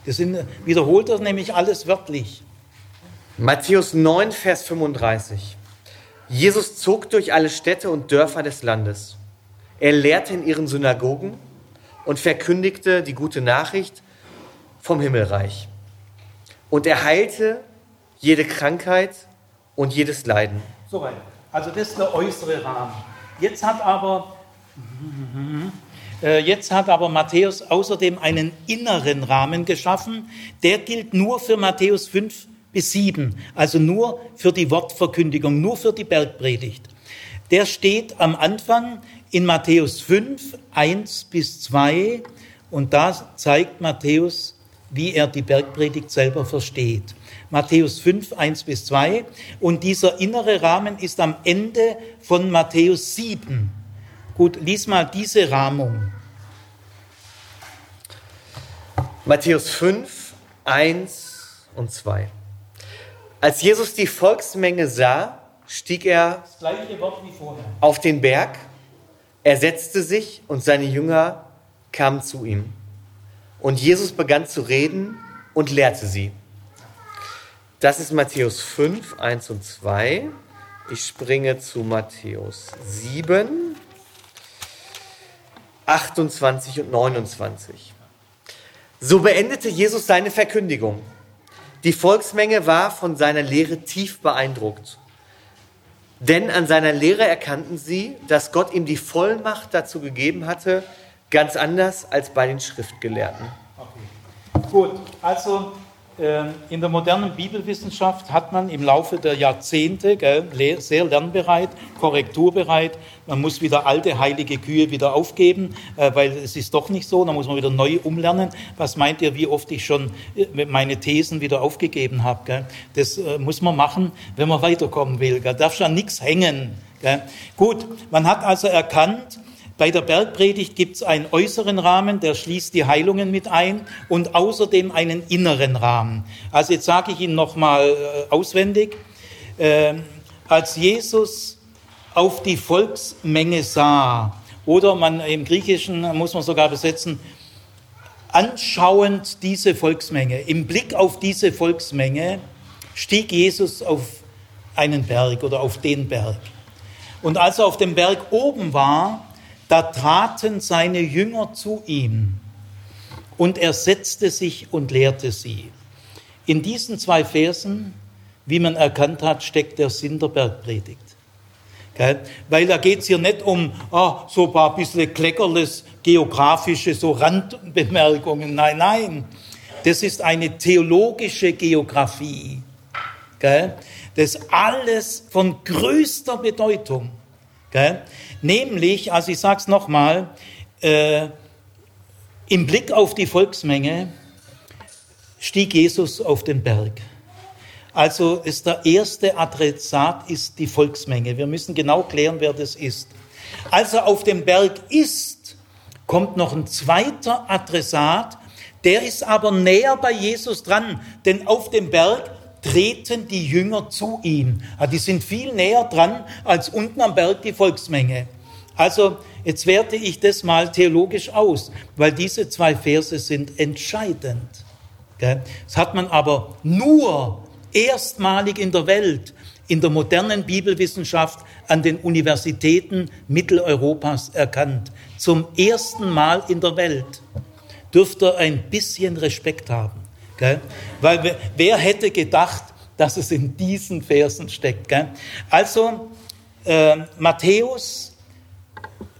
Das sind, wiederholt er nämlich alles wörtlich. Matthäus 9, Vers 35. Jesus zog durch alle Städte und Dörfer des Landes. Er lehrte in ihren Synagogen und verkündigte die gute Nachricht vom Himmelreich. Und er heilte jede Krankheit und jedes Leiden. Soweit. Also das ist der äußere Rahmen. Jetzt hat aber, äh, jetzt hat aber Matthäus außerdem einen inneren Rahmen geschaffen. Der gilt nur für Matthäus 5 bis 7, also nur für die Wortverkündigung, nur für die Bergpredigt. Der steht am Anfang in Matthäus 5, 1 bis 2 und da zeigt Matthäus, wie er die Bergpredigt selber versteht. Matthäus 5, 1 bis 2. Und dieser innere Rahmen ist am Ende von Matthäus 7. Gut, lies mal diese Rahmung. Matthäus 5, 1 und 2. Als Jesus die Volksmenge sah, stieg er auf den Berg, er setzte sich und seine Jünger kamen zu ihm. Und Jesus begann zu reden und lehrte sie. Das ist Matthäus 5, 1 und 2. Ich springe zu Matthäus 7, 28 und 29. So beendete Jesus seine Verkündigung. Die Volksmenge war von seiner Lehre tief beeindruckt. Denn an seiner Lehre erkannten sie, dass Gott ihm die Vollmacht dazu gegeben hatte, ganz anders als bei den Schriftgelehrten. Okay. Gut, also in der modernen Bibelwissenschaft hat man im Laufe der Jahrzehnte gell, sehr lernbereit, korrekturbereit. Man muss wieder alte heilige Kühe wieder aufgeben, äh, weil es ist doch nicht so. Da muss man wieder neu umlernen. Was meint ihr, wie oft ich schon äh, meine Thesen wieder aufgegeben habe? Gell? Das äh, muss man machen, wenn man weiterkommen will. Da darf schon nichts hängen. Gell? Gut, man hat also erkannt, bei der Bergpredigt gibt es einen äußeren Rahmen, der schließt die Heilungen mit ein und außerdem einen inneren Rahmen. Also jetzt sage ich Ihnen nochmal äh, auswendig. Äh, als Jesus auf die Volksmenge sah, oder man im Griechischen muss man sogar besetzen, anschauend diese Volksmenge, im Blick auf diese Volksmenge, stieg Jesus auf einen Berg oder auf den Berg. Und als er auf dem Berg oben war, da traten seine Jünger zu ihm und er setzte sich und lehrte sie. In diesen zwei Versen, wie man erkannt hat, steckt der Sinn der Bergpredigt. Weil da geht es hier nicht um oh, so ein paar bisschen kleckerles geografische so Randbemerkungen. Nein, nein. Das ist eine theologische Geografie. Das ist alles von größter Bedeutung. Nämlich, also ich sage es nochmal, äh, im Blick auf die Volksmenge stieg Jesus auf den Berg. Also ist der erste Adressat ist die Volksmenge. Wir müssen genau klären, wer das ist. Als er auf dem Berg ist, kommt noch ein zweiter Adressat, der ist aber näher bei Jesus dran, denn auf dem Berg, treten die Jünger zu ihm. Die sind viel näher dran als unten am Berg die Volksmenge. Also jetzt werte ich das mal theologisch aus, weil diese zwei Verse sind entscheidend. Das hat man aber nur erstmalig in der Welt, in der modernen Bibelwissenschaft an den Universitäten Mitteleuropas erkannt. Zum ersten Mal in der Welt dürft ihr ein bisschen Respekt haben. Gell? Weil wer hätte gedacht, dass es in diesen Versen steckt? Gell? Also, äh, Matthäus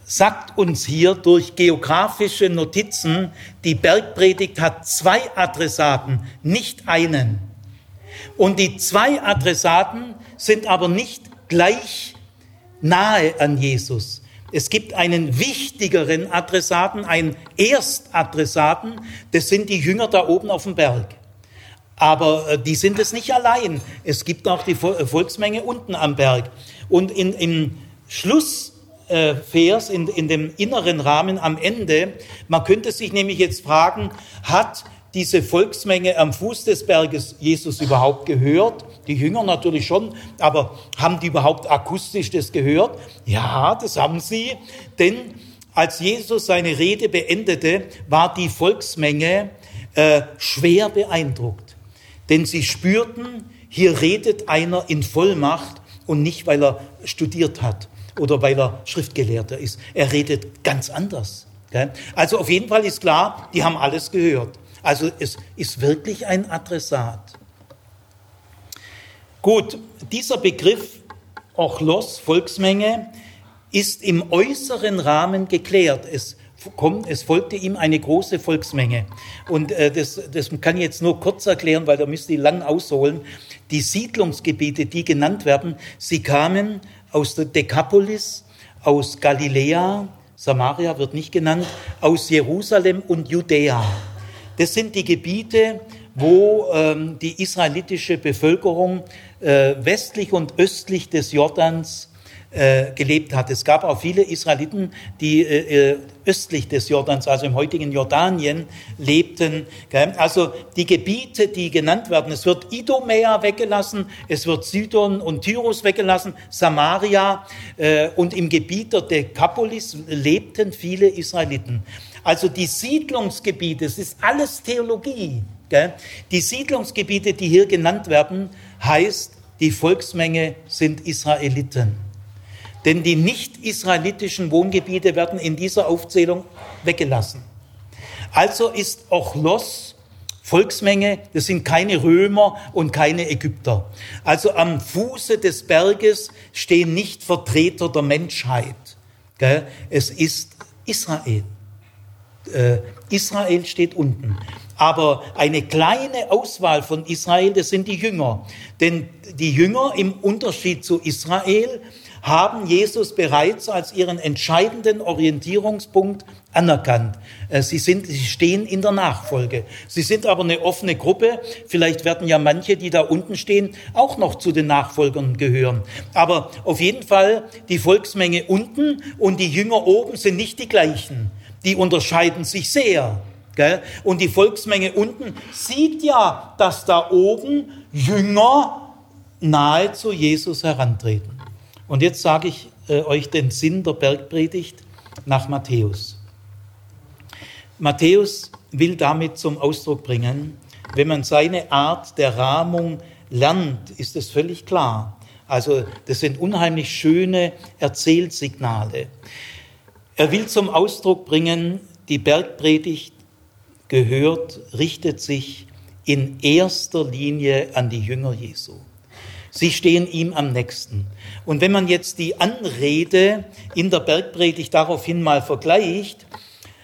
sagt uns hier durch geografische Notizen, die Bergpredigt hat zwei Adressaten, nicht einen. Und die zwei Adressaten sind aber nicht gleich nahe an Jesus. Es gibt einen wichtigeren Adressaten, einen Erstadressaten, das sind die Jünger da oben auf dem Berg. Aber äh, die sind es nicht allein. Es gibt auch die äh, Volksmenge unten am Berg. Und in, im Schlussvers, in, in dem inneren Rahmen am Ende, man könnte sich nämlich jetzt fragen, hat diese Volksmenge am Fuß des Berges Jesus überhaupt gehört? Die Jünger natürlich schon, aber haben die überhaupt akustisch das gehört? Ja, das haben sie, denn als Jesus seine Rede beendete, war die Volksmenge äh, schwer beeindruckt. Denn sie spürten, hier redet einer in Vollmacht und nicht, weil er studiert hat oder weil er Schriftgelehrter ist. Er redet ganz anders. Also auf jeden Fall ist klar, die haben alles gehört. Also es ist wirklich ein Adressat. Gut, dieser Begriff Ochlos, Volksmenge, ist im äußeren Rahmen geklärt. Es, kommt, es folgte ihm eine große Volksmenge. Und äh, das, das kann ich jetzt nur kurz erklären, weil da müsste ich lang ausholen. Die Siedlungsgebiete, die genannt werden, sie kamen aus der Dekapolis, aus Galiläa, Samaria wird nicht genannt, aus Jerusalem und Judäa. Das sind die Gebiete, wo ähm, die israelitische Bevölkerung äh, westlich und östlich des Jordans äh, gelebt hat. Es gab auch viele Israeliten, die äh, äh östlich des Jordans, also im heutigen Jordanien, lebten. Also die Gebiete, die genannt werden, es wird Idomea weggelassen, es wird Sidon und Tyrus weggelassen, Samaria äh, und im Gebiet der Dekapolis lebten viele Israeliten. Also die Siedlungsgebiete, es ist alles Theologie. Gell? Die Siedlungsgebiete, die hier genannt werden, heißt, die Volksmenge sind Israeliten. Denn die nicht-israelitischen Wohngebiete werden in dieser Aufzählung weggelassen. Also ist Ochlos Volksmenge, das sind keine Römer und keine Ägypter. Also am Fuße des Berges stehen nicht Vertreter der Menschheit. Es ist Israel. Äh, Israel steht unten. Aber eine kleine Auswahl von Israel, das sind die Jünger. Denn die Jünger im Unterschied zu Israel haben Jesus bereits als ihren entscheidenden Orientierungspunkt anerkannt. Äh, sie, sind, sie stehen in der Nachfolge. Sie sind aber eine offene Gruppe. Vielleicht werden ja manche, die da unten stehen, auch noch zu den Nachfolgern gehören. Aber auf jeden Fall, die Volksmenge unten und die Jünger oben sind nicht die gleichen die unterscheiden sich sehr. Gell? Und die Volksmenge unten sieht ja, dass da oben Jünger nahe zu Jesus herantreten. Und jetzt sage ich äh, euch den Sinn der Bergpredigt nach Matthäus. Matthäus will damit zum Ausdruck bringen, wenn man seine Art der Rahmung lernt, ist es völlig klar. Also das sind unheimlich schöne Erzählsignale. Er will zum Ausdruck bringen, die Bergpredigt gehört, richtet sich in erster Linie an die Jünger Jesu. Sie stehen ihm am nächsten. Und wenn man jetzt die Anrede in der Bergpredigt daraufhin mal vergleicht,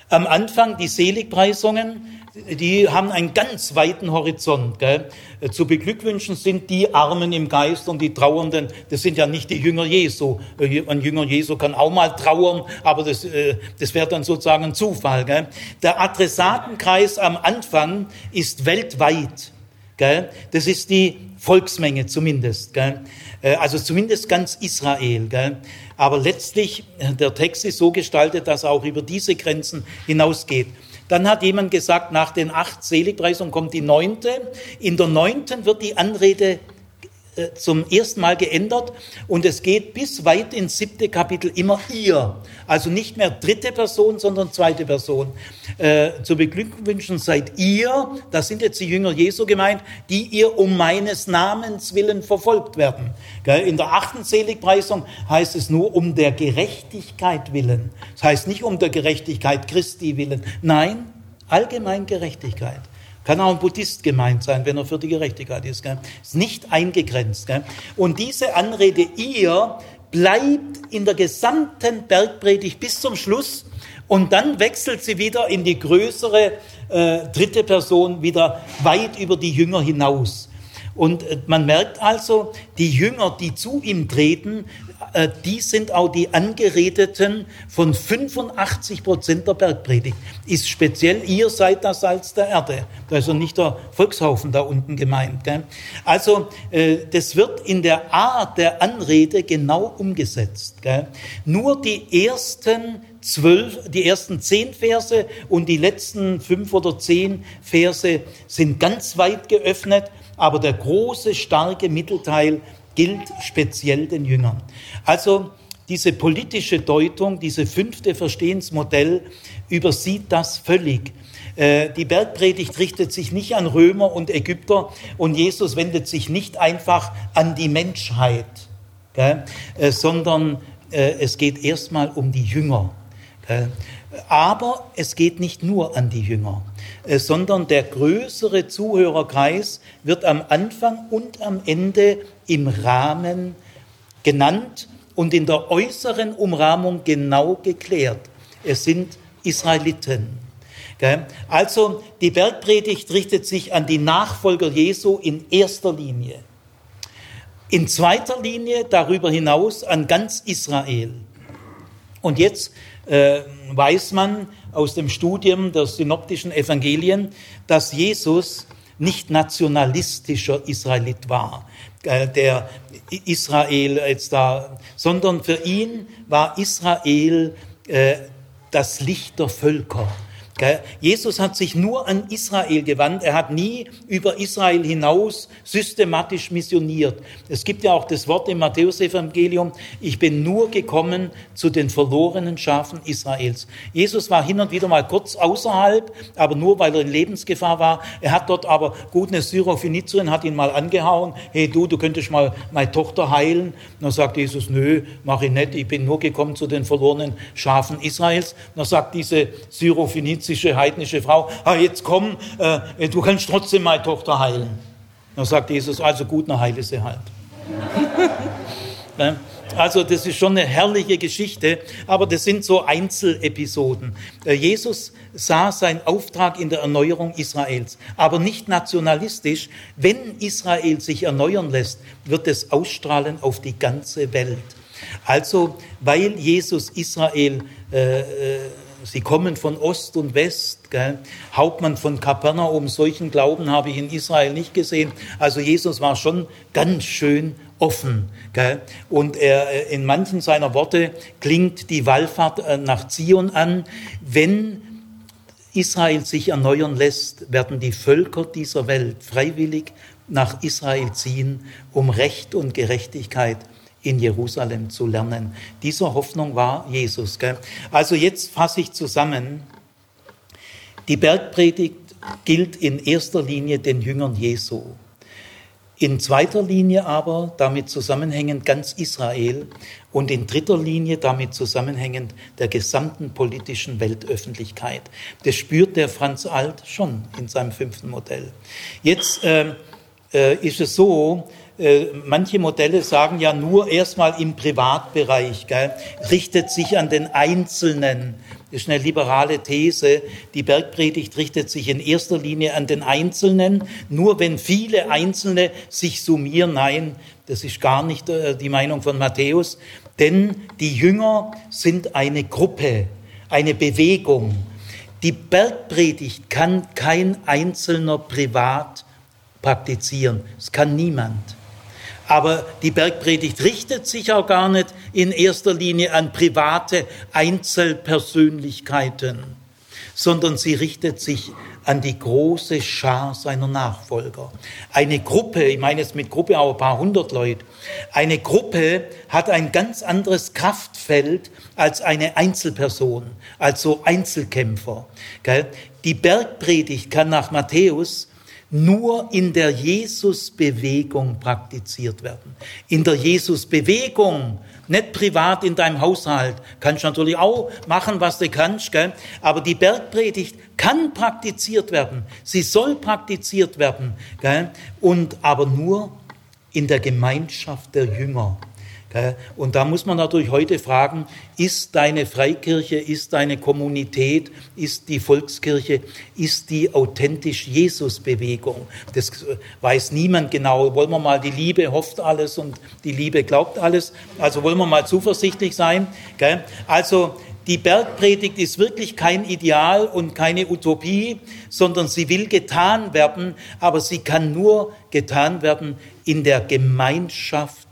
am Anfang die Seligpreisungen, die haben einen ganz weiten Horizont. Gell? Zu beglückwünschen sind die Armen im Geist und die Trauernden, das sind ja nicht die Jünger Jesu. Ein Jünger Jesu kann auch mal trauern, aber das, äh, das wäre dann sozusagen ein Zufall. Gell? Der Adressatenkreis am Anfang ist weltweit. Gell? Das ist die Volksmenge zumindest. Gell? Äh, also zumindest ganz Israel. Gell? Aber letztlich, der Text ist so gestaltet, dass er auch über diese Grenzen hinausgeht. Dann hat jemand gesagt, nach den acht Seligpreisungen kommt die neunte. In der neunten wird die Anrede zum ersten Mal geändert und es geht bis weit ins siebte Kapitel immer ihr. Also nicht mehr dritte Person, sondern zweite Person. Äh, zu beglückwünschen seid ihr, das sind jetzt die Jünger Jesu gemeint, die ihr um meines Namens willen verfolgt werden. In der achten Seligpreisung heißt es nur um der Gerechtigkeit willen. Das heißt nicht um der Gerechtigkeit Christi willen. Nein, allgemein Gerechtigkeit. Kann auch ein Buddhist gemeint sein, wenn er für die Gerechtigkeit ist. Gell? Ist nicht eingegrenzt. Gell? Und diese Anrede ihr bleibt in der gesamten Bergpredigt bis zum Schluss und dann wechselt sie wieder in die größere äh, dritte Person wieder weit über die Jünger hinaus. Und äh, man merkt also, die Jünger, die zu ihm treten, äh, die sind auch die Angeredeten von 85 Prozent der Bergpredigt. Ist speziell, ihr seid das Salz der Erde. Da ist ja nicht der Volkshaufen da unten gemeint. Gell? Also äh, das wird in der Art der Anrede genau umgesetzt. Gell? Nur die ersten zwölf, die ersten zehn Verse und die letzten fünf oder zehn Verse sind ganz weit geöffnet, aber der große, starke Mittelteil gilt speziell den Jüngern. Also diese politische Deutung, diese fünfte Verstehensmodell übersieht das völlig. Äh, die Bergpredigt richtet sich nicht an Römer und Ägypter und Jesus wendet sich nicht einfach an die Menschheit, äh, sondern äh, es geht erstmal um die Jünger. Aber es geht nicht nur an die Jünger, sondern der größere Zuhörerkreis wird am Anfang und am Ende im Rahmen genannt und in der äußeren Umrahmung genau geklärt. Es sind Israeliten. Also die Bergpredigt richtet sich an die Nachfolger Jesu in erster Linie. In zweiter Linie darüber hinaus an ganz Israel. Und jetzt äh, weiß man aus dem Studium der synoptischen Evangelien, dass Jesus nicht nationalistischer Israelit war, äh, der Israel jetzt da, sondern für ihn war Israel äh, das Licht der Völker. Jesus hat sich nur an Israel gewandt. Er hat nie über Israel hinaus systematisch missioniert. Es gibt ja auch das Wort im Matthäusevangelium, ich bin nur gekommen zu den verlorenen Schafen Israels. Jesus war hin und wieder mal kurz außerhalb, aber nur weil er in Lebensgefahr war. Er hat dort aber, gut, eine Syrophenizierin hat ihn mal angehauen. Hey du, du könntest mal meine Tochter heilen. Und dann sagt Jesus, nö, mach ich nicht. Ich bin nur gekommen zu den verlorenen Schafen Israels. Und dann sagt diese Syrophenizierin, phönizische, heidnische Frau, ah, jetzt komm, äh, du kannst trotzdem meine Tochter heilen. Dann sagt Jesus, also gut, dann heile sie halt. (laughs) Also das ist schon eine herrliche Geschichte, aber das sind so Einzelepisoden. Äh, Jesus sah seinen Auftrag in der Erneuerung Israels, aber nicht nationalistisch. Wenn Israel sich erneuern lässt, wird es ausstrahlen auf die ganze Welt. Also weil Jesus Israel äh, äh Sie kommen von Ost und West. Gell? Hauptmann von Kapernaum, solchen Glauben habe ich in Israel nicht gesehen. Also Jesus war schon ganz schön offen. Gell? Und er, äh, in manchen seiner Worte klingt die Wallfahrt äh, nach Zion an. Wenn Israel sich erneuern lässt, werden die Völker dieser Welt freiwillig nach Israel ziehen, um Recht und Gerechtigkeit in Jerusalem zu lernen. Dieser Hoffnung war Jesus. Gell? Also jetzt fasse ich zusammen. Die Bergpredigt gilt in erster Linie den Jüngern Jesu. In zweiter Linie aber damit zusammenhängend ganz Israel und in dritter Linie damit zusammenhängend der gesamten politischen Weltöffentlichkeit. Das spürt der Franz Alt schon in seinem fünften Modell. Jetzt äh, äh, ist es so, äh, manche Modelle sagen ja nur erstmal im Privatbereich, gell, richtet sich an den Einzelnen. Das ist eine liberale These. Die Bergpredigt richtet sich in erster Linie an den Einzelnen. Nur wenn viele Einzelne sich summieren, nein, das ist gar nicht äh, die Meinung von Matthäus, denn die Jünger sind eine Gruppe, eine Bewegung. Die Bergpredigt kann kein Einzelner privat praktizieren. Es kann niemand. Aber die Bergpredigt richtet sich auch gar nicht in erster Linie an private Einzelpersönlichkeiten, sondern sie richtet sich an die große Schar seiner Nachfolger. Eine Gruppe, ich meine jetzt mit Gruppe auch ein paar hundert Leute, eine Gruppe hat ein ganz anderes Kraftfeld als eine Einzelperson, als so Einzelkämpfer. Die Bergpredigt kann nach Matthäus nur in der Jesusbewegung praktiziert werden. In der Jesusbewegung, nicht privat in deinem Haushalt. Kannst du natürlich auch machen, was du kannst, gell? aber die Bergpredigt kann praktiziert werden. Sie soll praktiziert werden, gell? und aber nur in der Gemeinschaft der Jünger. Und da muss man natürlich heute fragen, ist deine Freikirche, ist deine Kommunität, ist die Volkskirche, ist die authentisch Jesus-Bewegung? Das weiß niemand genau. Wollen wir mal, die Liebe hofft alles und die Liebe glaubt alles. Also wollen wir mal zuversichtlich sein. Also die Bergpredigt ist wirklich kein Ideal und keine Utopie, sondern sie will getan werden, aber sie kann nur getan werden in der Gemeinschaft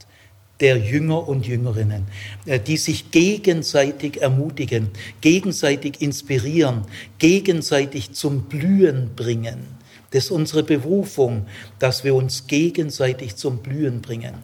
der Jünger und Jüngerinnen, äh, die sich gegenseitig ermutigen, gegenseitig inspirieren, gegenseitig zum Blühen bringen. Das ist unsere Berufung, dass wir uns gegenseitig zum Blühen bringen.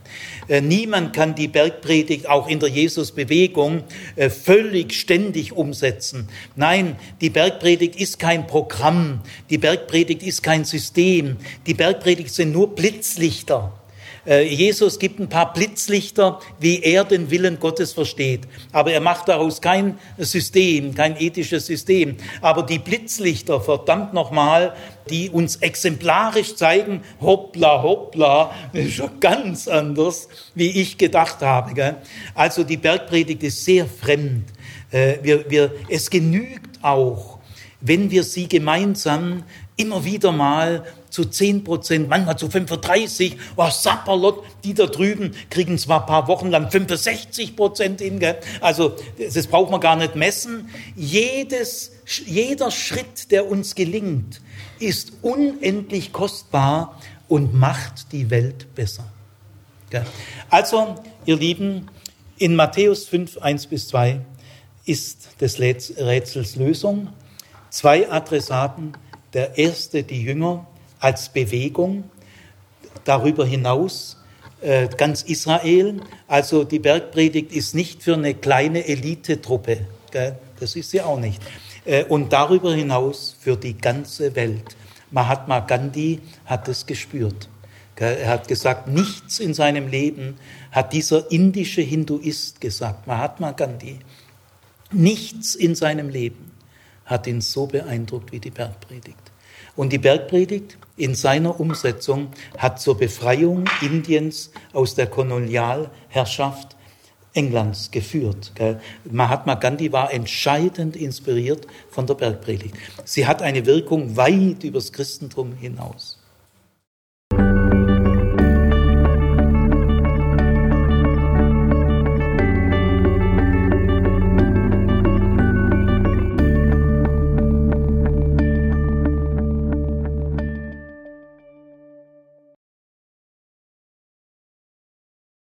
Äh, niemand kann die Bergpredigt auch in der Jesusbewegung äh, völlig ständig umsetzen. Nein, die Bergpredigt ist kein Programm, die Bergpredigt ist kein System, die Bergpredigt sind nur Blitzlichter Jesus gibt ein paar Blitzlichter, wie er den Willen Gottes versteht. Aber er macht daraus kein System, kein ethisches System. Aber die Blitzlichter, verdammt nochmal, die uns exemplarisch zeigen, hoppla, hoppla, ist (laughs) schon ganz anders, wie ich gedacht habe. Also die Bergpredigt ist sehr fremd. Äh, wir, wir, es genügt auch, wenn wir sie gemeinsam immer wieder mal zu 10 Prozent, manchmal zu 35, oh, Sapperlot, die da drüben kriegen zwar ein paar Wochen lang 65 Prozent hin, also das braucht man gar nicht messen. Jedes, jeder Schritt, der uns gelingt, ist unendlich kostbar und macht die Welt besser. Also, ihr Lieben, in Matthäus 5, 1 bis 2 ist des Rätsels Lösung. Zwei Adressaten, der erste die Jünger, als Bewegung. Darüber hinaus äh, ganz Israel. Also die Bergpredigt ist nicht für eine kleine Elitetruppe. Gell? Das ist sie auch nicht. Äh, und darüber hinaus für die ganze Welt. Mahatma Gandhi hat es gespürt. Er hat gesagt, nichts in seinem Leben hat dieser indische Hinduist gesagt, Mahatma Gandhi. Nichts in seinem Leben hat ihn so beeindruckt wie die Bergpredigt. Und die Bergpredigt in seiner Umsetzung hat zur Befreiung Indiens aus der Kolonialherrschaft Englands geführt. Mahatma Gandhi war entscheidend inspiriert von der Bergpredigt. Sie hat eine Wirkung weit übers Christentum hinaus.